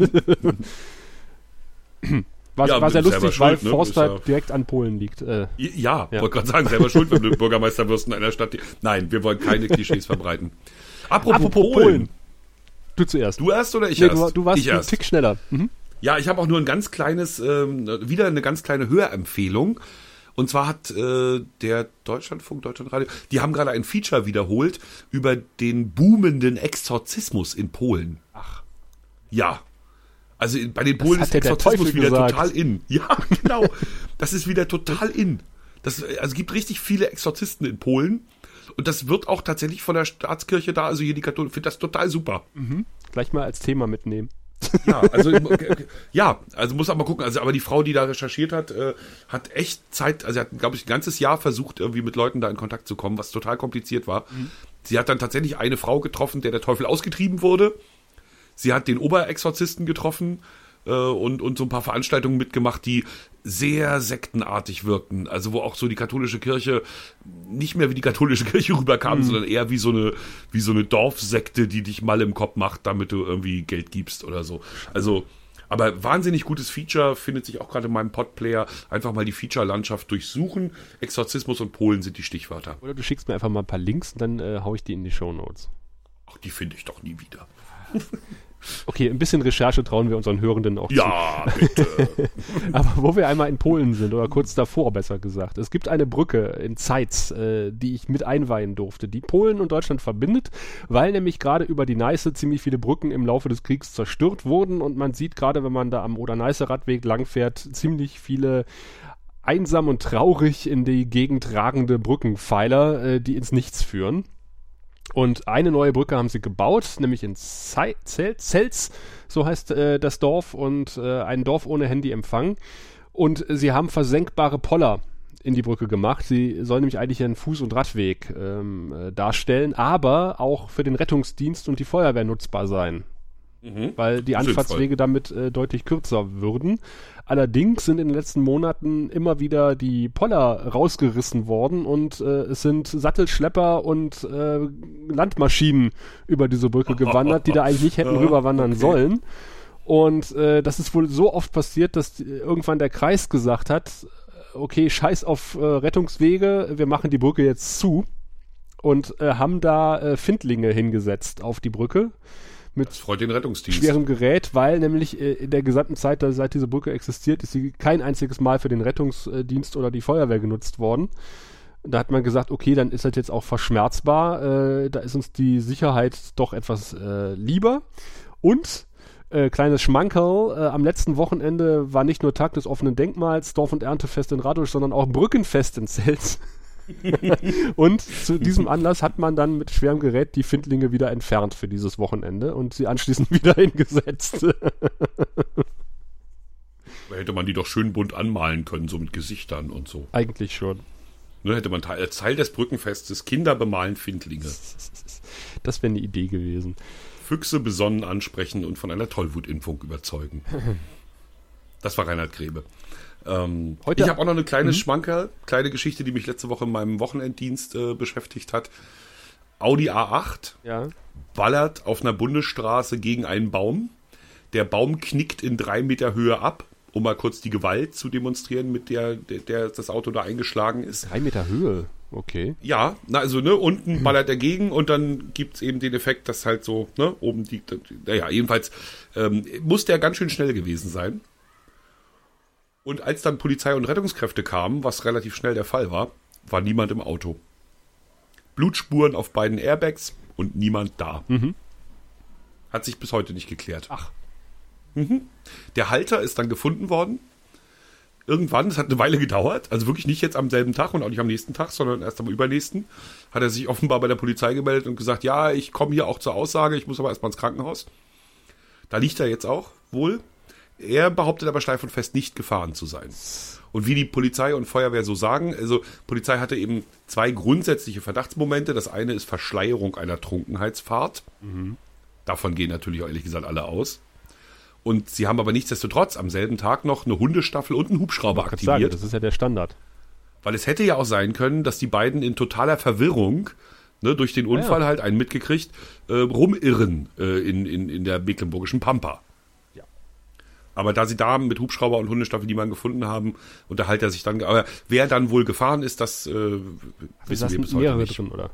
war, Ja, war sehr lustig, weil schuld, ne? Forst Ist halt ja- direkt an Polen liegt. Äh, Ja, Ja. wollte gerade sagen, selber schuld, wenn du Bürgermeister wirst in einer Stadt. Die Nein, wir wollen keine Klischees verbreiten. Apropos, Apropos Polen. Polen. du zuerst. Du erst oder ich nee, erst? du, du warst ich ein erst. Tick schneller. Mhm. Ja, ich habe auch nur ein ganz kleines, ähm, wieder eine ganz kleine Hörempfehlung. Und zwar hat äh, der Deutschlandfunk, Deutschlandradio, die haben gerade ein Feature wiederholt über den boomenden Exorzismus in Polen. Ach. Ja. Also bei den Polen ist Exorzismus wieder gesagt. total in. Ja, genau. Das ist wieder total in. Das, also es gibt richtig viele Exorzisten in Polen. Und das wird auch tatsächlich von der Staatskirche da, also hier die Katholik, finde das total super. Gleich mal als Thema mitnehmen. Ja, also ja, also muss man mal gucken. Also aber die Frau, die da recherchiert hat, äh, hat echt Zeit. Also sie hat, glaube ich, ein ganzes Jahr versucht, irgendwie mit Leuten da in Kontakt zu kommen, was total kompliziert war. Sie hat dann tatsächlich eine Frau getroffen, der der Teufel ausgetrieben wurde. Sie hat den Oberexorzisten getroffen äh, und und so ein paar Veranstaltungen mitgemacht, die sehr sektenartig wirkten. Also wo auch so die katholische Kirche nicht mehr wie die katholische Kirche rüberkam, sondern eher wie so eine wie so eine Dorfsekte, die dich mal im Kopf macht, damit du irgendwie Geld gibst oder so. Also aber wahnsinnig gutes Feature findet sich auch gerade in meinem Podplayer. Einfach mal die Feature-Landschaft durchsuchen. Exorzismus und Polen sind die Stichwörter. Oder du schickst mir einfach mal ein paar Links und dann äh, hau ich die in die Shownotes. Ach, die finde ich doch nie wieder. Okay, ein bisschen Recherche trauen wir unseren Hörenden auch zu. Ja, bitte. Aber wo wir einmal in Polen sind, oder kurz davor besser gesagt, es gibt eine Brücke in Zeitz, äh, die ich mit einweihen durfte, die Polen und Deutschland verbindet, weil nämlich gerade über die Neiße ziemlich viele Brücken im Laufe des Kriegs zerstört wurden und man sieht gerade, wenn man da am Oder-Neiße-Radweg langfährt, ziemlich viele einsam und traurig in die Gegend ragende Brückenpfeiler, äh, die ins Nichts führen. Und eine neue Brücke haben sie gebaut, nämlich in Zei- Zel Zelz, so heißt äh, das Dorf, und äh, ein Dorf ohne Handyempfang. Und sie haben versenkbare Poller in die Brücke gemacht. Sie soll nämlich eigentlich einen Fuß- und Radweg ähm, äh, darstellen, aber auch für den Rettungsdienst und die Feuerwehr nutzbar sein. Weil die. Anfahrtswege damit äh, deutlich kürzer würden. Allerdings sind in den letzten Monaten immer wieder die Poller rausgerissen worden und äh, es sind Sattelschlepper und äh, Landmaschinen über diese Brücke gewandert, die da eigentlich nicht hätten rüberwandern okay. sollen. Und äh, das ist wohl so oft passiert, dass die, irgendwann der Kreis gesagt hat, äh, okay, scheiß auf äh, Rettungswege, wir machen die Brücke jetzt zu und äh, haben da äh, Findlinge hingesetzt auf die Brücke mit schwerem Gerät, weil nämlich äh, in der gesamten Zeit, seit diese Brücke existiert, ist sie kein einziges Mal für den Rettungsdienst oder die Feuerwehr genutzt worden. Da hat man gesagt, okay, dann ist das jetzt auch verschmerzbar. Äh, da ist uns die Sicherheit doch etwas äh, lieber. Und äh, kleines Schmankerl, äh, am letzten Wochenende war nicht nur Tag des offenen Denkmals, Dorf- und Erntefest in Radusch, sondern auch Brückenfest in Zelt. und zu diesem Anlass hat man dann mit schwerem Gerät die Findlinge wieder entfernt für dieses Wochenende und sie anschließend wieder hingesetzt. Da hätte man die doch schön bunt anmalen können, so mit Gesichtern und so. Eigentlich schon. Ne, hätte man Teil, als Teil des Brückenfestes Kinder bemalen Findlinge. Das wäre eine Idee gewesen. Füchse besonnen ansprechen und von einer Tollwutimpfung überzeugen. Das war Reinhard Grebe. Ähm, Heute- ich habe auch noch eine kleine Schmankerl, kleine Geschichte, die mich letzte Woche in meinem Wochenenddienst äh, beschäftigt hat. Audi A8 Ja. ballert auf einer Bundesstraße gegen einen Baum. Der Baum knickt in drei Meter Höhe ab um mal kurz die Gewalt zu demonstrieren, mit der, der, der das Auto da eingeschlagen ist. Drei Meter Höhe, okay. Ja, na, also, ne, unten ballert er gegen und dann gibt's eben den Effekt, dass halt so, ne, oben die, naja, jedenfalls ähm, muss der ganz schön schnell gewesen sein. Und als dann Polizei und Rettungskräfte kamen, was relativ schnell der Fall war, war niemand im Auto. Blutspuren auf beiden Airbags und niemand da. Hat sich bis heute nicht geklärt. Ach. Der Halter ist dann gefunden worden. Irgendwann, es hat eine Weile gedauert, also wirklich nicht jetzt am selben Tag und auch nicht am nächsten Tag, sondern erst am übernächsten, hat er sich offenbar bei der Polizei gemeldet und gesagt, ja, ich komme hier auch zur Aussage, ich muss aber erstmal ins Krankenhaus. Da liegt er jetzt auch wohl. Er behauptet aber steif und fest nicht gefahren zu sein. Und wie die Polizei und Feuerwehr so sagen, also Polizei hatte eben zwei grundsätzliche Verdachtsmomente. Das eine ist Verschleierung einer Trunkenheitsfahrt. Davon gehen natürlich auch ehrlich gesagt alle aus. Und sie haben aber nichtsdestotrotz am selben Tag noch eine Hundestaffel und einen Hubschrauber Ich sagen, aktiviert. das ist ja der Standard. Weil es hätte ja auch sein können, dass die beiden in totaler Verwirrung, ne, durch den Unfall ja. halt einen mitgekriegt, äh, rumirren äh, in, in, in der mecklenburgischen Pampa. Aber da sie da mit Hubschrauber und Hundestaffel niemanden gefunden haben, unterhält er sich dann. Aber wer dann wohl gefahren ist, das äh, wissen wir saßen bis heute nicht. drin, oder?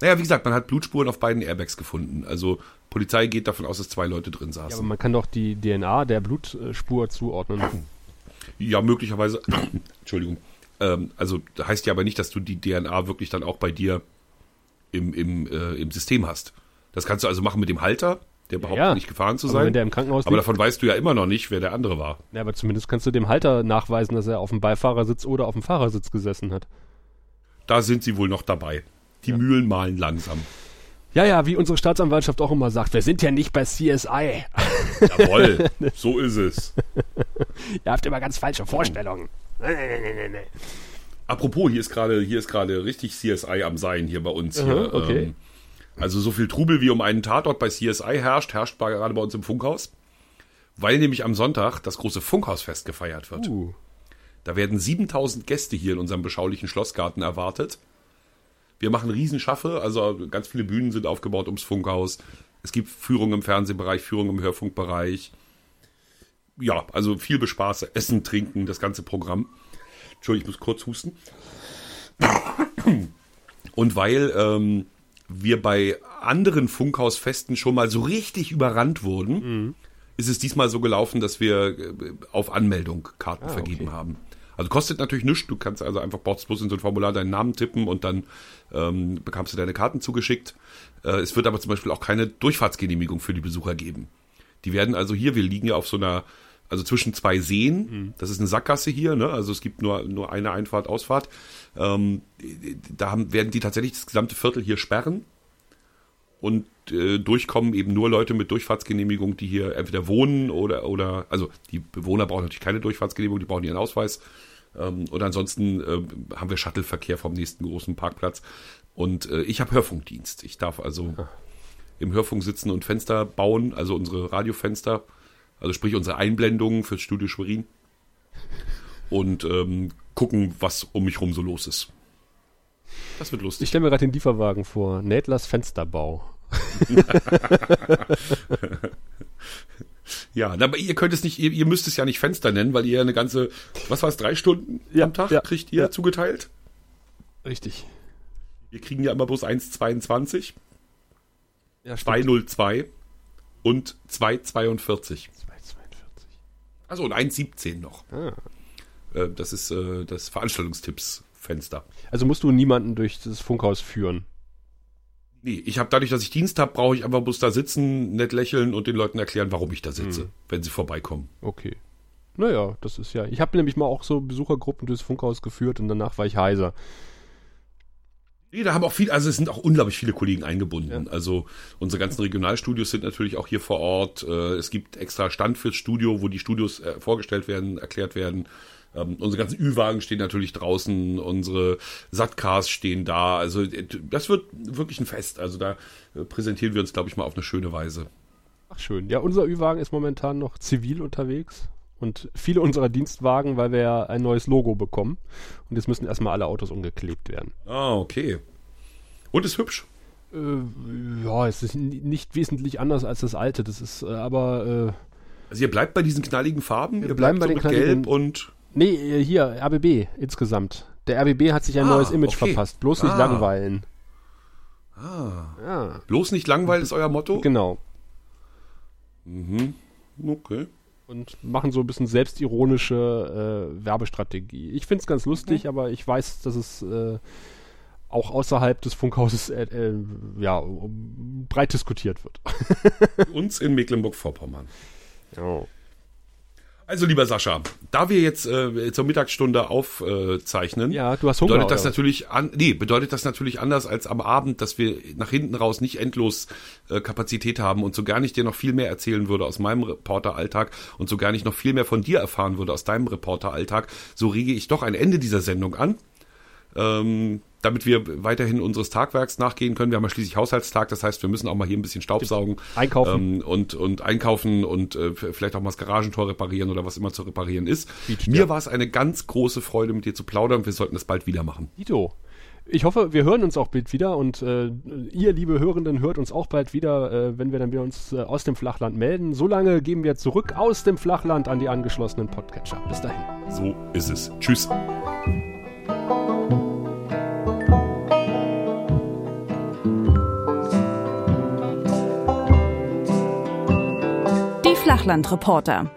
Naja, wie gesagt, man hat Blutspuren auf beiden Airbags gefunden. Also Polizei geht davon aus, dass zwei Leute drin Ja, aber saßen. man kann doch die DNA der Blutspur zuordnen. Ja, möglicherweise. Entschuldigung. Ähm, also heißt ja aber nicht, dass du die DNA wirklich dann auch bei dir im, im, äh, im System hast. Das kannst du also machen mit dem Halter, der behauptet ja. nicht gefahren zu Aber sein. wenn der im Krankenhaus aber liegt- davon weißt du ja immer noch nicht, wer der andere war. Ja, aber zumindest kannst du dem Halter nachweisen, dass er auf dem Beifahrersitz oder auf dem Fahrersitz gesessen hat. Da sind sie wohl noch dabei. Die Mühlen mahlen langsam. Ja, ja, wie unsere Staatsanwaltschaft auch immer sagt, wir sind ja nicht bei CSI. Jawohl, so ist es. Ihr habt immer ganz falsche Vorstellungen. Nee, nee, nee, nee. Apropos, hier ist gerade hier ist gerade richtig CSI am Sein hier bei uns. Hier. Aha, okay. Ähm, also so viel Trubel wie um einen Tatort bei CSI herrscht, herrscht gerade bei uns im Funkhaus. Weil nämlich am Sonntag das große Funkhausfest gefeiert wird. Uh, Da werden 7000 Gäste hier in unserem beschaulichen Schlossgarten erwartet. Wir machen Riesenschaffe, also ganz viele Bühnen sind aufgebaut ums Funkhaus. Es gibt Führung im Fernsehbereich, Führung im Hörfunkbereich. Ja, also viel Bespaß, Essen, Trinken, das ganze Programm. Entschuldigung, ich muss kurz husten. Und weil ähm, wir bei anderen Funkhausfesten schon mal so richtig überrannt wurden, ist es diesmal so gelaufen, dass wir äh, auf Anmeldung Karten Ah, vergeben okay. haben. Also kostet natürlich nichts. Du kannst also einfach brauchst bloß in so ein Formular deinen Namen tippen und dann ähm, bekommst du deine Karten zugeschickt. Äh, es wird aber zum Beispiel auch keine Durchfahrtsgenehmigung für die Besucher geben. Die werden also hier, wir liegen ja auf so einer, also zwischen zwei Seen. Das ist eine Sackgasse hier, ne? Also es gibt nur, nur eine Einfahrt, Ausfahrt. Ähm, da haben, werden die tatsächlich das gesamte Viertel hier sperren und äh, durchkommen eben nur Leute mit Durchfahrtsgenehmigung, die hier entweder wohnen oder, oder, also die Bewohner brauchen natürlich keine Durchfahrtsgenehmigung, die brauchen ihren Ausweis. Ähm, und ansonsten äh, haben wir Shuttleverkehr vom nächsten großen Parkplatz. Und äh, ich habe Hörfunkdienst. Ich darf also im Hörfunk sitzen und Fenster bauen, also unsere Radiofenster, also sprich unsere Einblendungen fürs Studio Schwerin. Und ähm, gucken, was um mich rum so los ist. Das wird lustig. ich stelle mir gerade den Lieferwagen vor. Nädlers Fensterbau. Ja, aber ihr könnt es nicht, ihr, ihr müsst es ja nicht Fenster nennen, weil ihr eine ganze, was war es, drei Stunden Ja, am Tag ja, kriegt ihr ja. zugeteilt. Richtig. Wir kriegen ja immer bloß 1,22, Ja, 2,02 und 2,42. 242. Also und 1,17 noch. Ah. Äh, Das ist äh, das Veranstaltungstipps-Fenster. Also musst du niemanden durch das Funkhaus führen. Nee, ich habe dadurch, dass ich Dienst habe, brauche ich einfach bloß da sitzen, nett lächeln und den Leuten erklären, warum ich da sitze, Mhm. wenn sie vorbeikommen. Okay. Naja, das ist ja. Ich habe nämlich mal auch so Besuchergruppen durchs Funkhaus geführt und danach war ich heiser. Nee, da haben auch viele, also es sind auch unglaublich viele Kollegen eingebunden. Also unsere ganzen Regionalstudios sind natürlich auch hier vor Ort. Äh, Es gibt extra Stand fürs Studio, wo die Studios äh, vorgestellt werden, erklärt werden. Ähm, unsere ganzen Ü-Wagen stehen natürlich draußen, unsere Satcars stehen da. Also äh, das wird wirklich ein Fest. Also da präsentieren wir uns, glaube ich, mal auf eine schöne Weise. Ach schön. Ja, unser Ü-Wagen ist momentan noch zivil unterwegs. Und viele unserer Dienstwagen, weil wir ja ein neues Logo bekommen. Und jetzt müssen erstmal alle Autos umgeklebt werden. Ah, okay. Und ist hübsch. Äh, ja, es ist nicht wesentlich anders als das alte. Das ist äh, aber, Also ihr bleibt bei diesen knalligen Farben? Wir ihr bleiben bleibt bei so den mit knalligen- Gelb und Nee, äh, hier, RBB insgesamt. Der RBB hat sich ein Ah, neues Image okay. verpasst. Bloß nicht Ah. langweilen. ah, Ja, bloß nicht langweilen ist euer Motto? genau. Okay. Und machen so ein bisschen selbstironische äh, Werbestrategie. Ich find's ganz lustig, aber ich weiß, dass es äh, auch außerhalb des Funkhauses äh, äh, ja, um- breit diskutiert wird. Uns in Mecklenburg-Vorpommern. Ja. Also lieber Sascha, da wir jetzt äh, zur Mittagsstunde aufzeichnen, Ja, du hast Hunger. bedeutet das oder? natürlich an, nee, bedeutet das natürlich anders als am Abend, dass wir nach hinten raus nicht endlos äh, Kapazität haben und so gar nicht dir noch viel mehr erzählen würde aus meinem Reporteralltag und so gar nicht noch viel mehr von dir erfahren würde aus deinem Reporteralltag, so rege ich doch ein Ende dieser Sendung an. Ähm, damit wir weiterhin unseres Tagwerks nachgehen können. Wir haben ja schließlich Haushaltstag, das heißt, wir müssen auch mal hier ein bisschen Staubsaugen Einkaufen. ähm, und, und einkaufen und äh, vielleicht auch mal das Garagentor reparieren oder was immer zu reparieren ist. Quietscht, Mir ja. war es eine ganz große Freude, mit dir zu plaudern. Wir sollten das bald wieder machen. Dito. Ich hoffe, wir hören uns auch bald wieder und äh, ihr, liebe Hörenden, hört uns auch bald wieder, äh, wenn wir dann wieder uns äh, aus dem Flachland melden. Solange gehen wir zurück aus dem Flachland an die angeschlossenen Podcatcher. Bis dahin. So ist es. Tschüss. Flachlandreporter.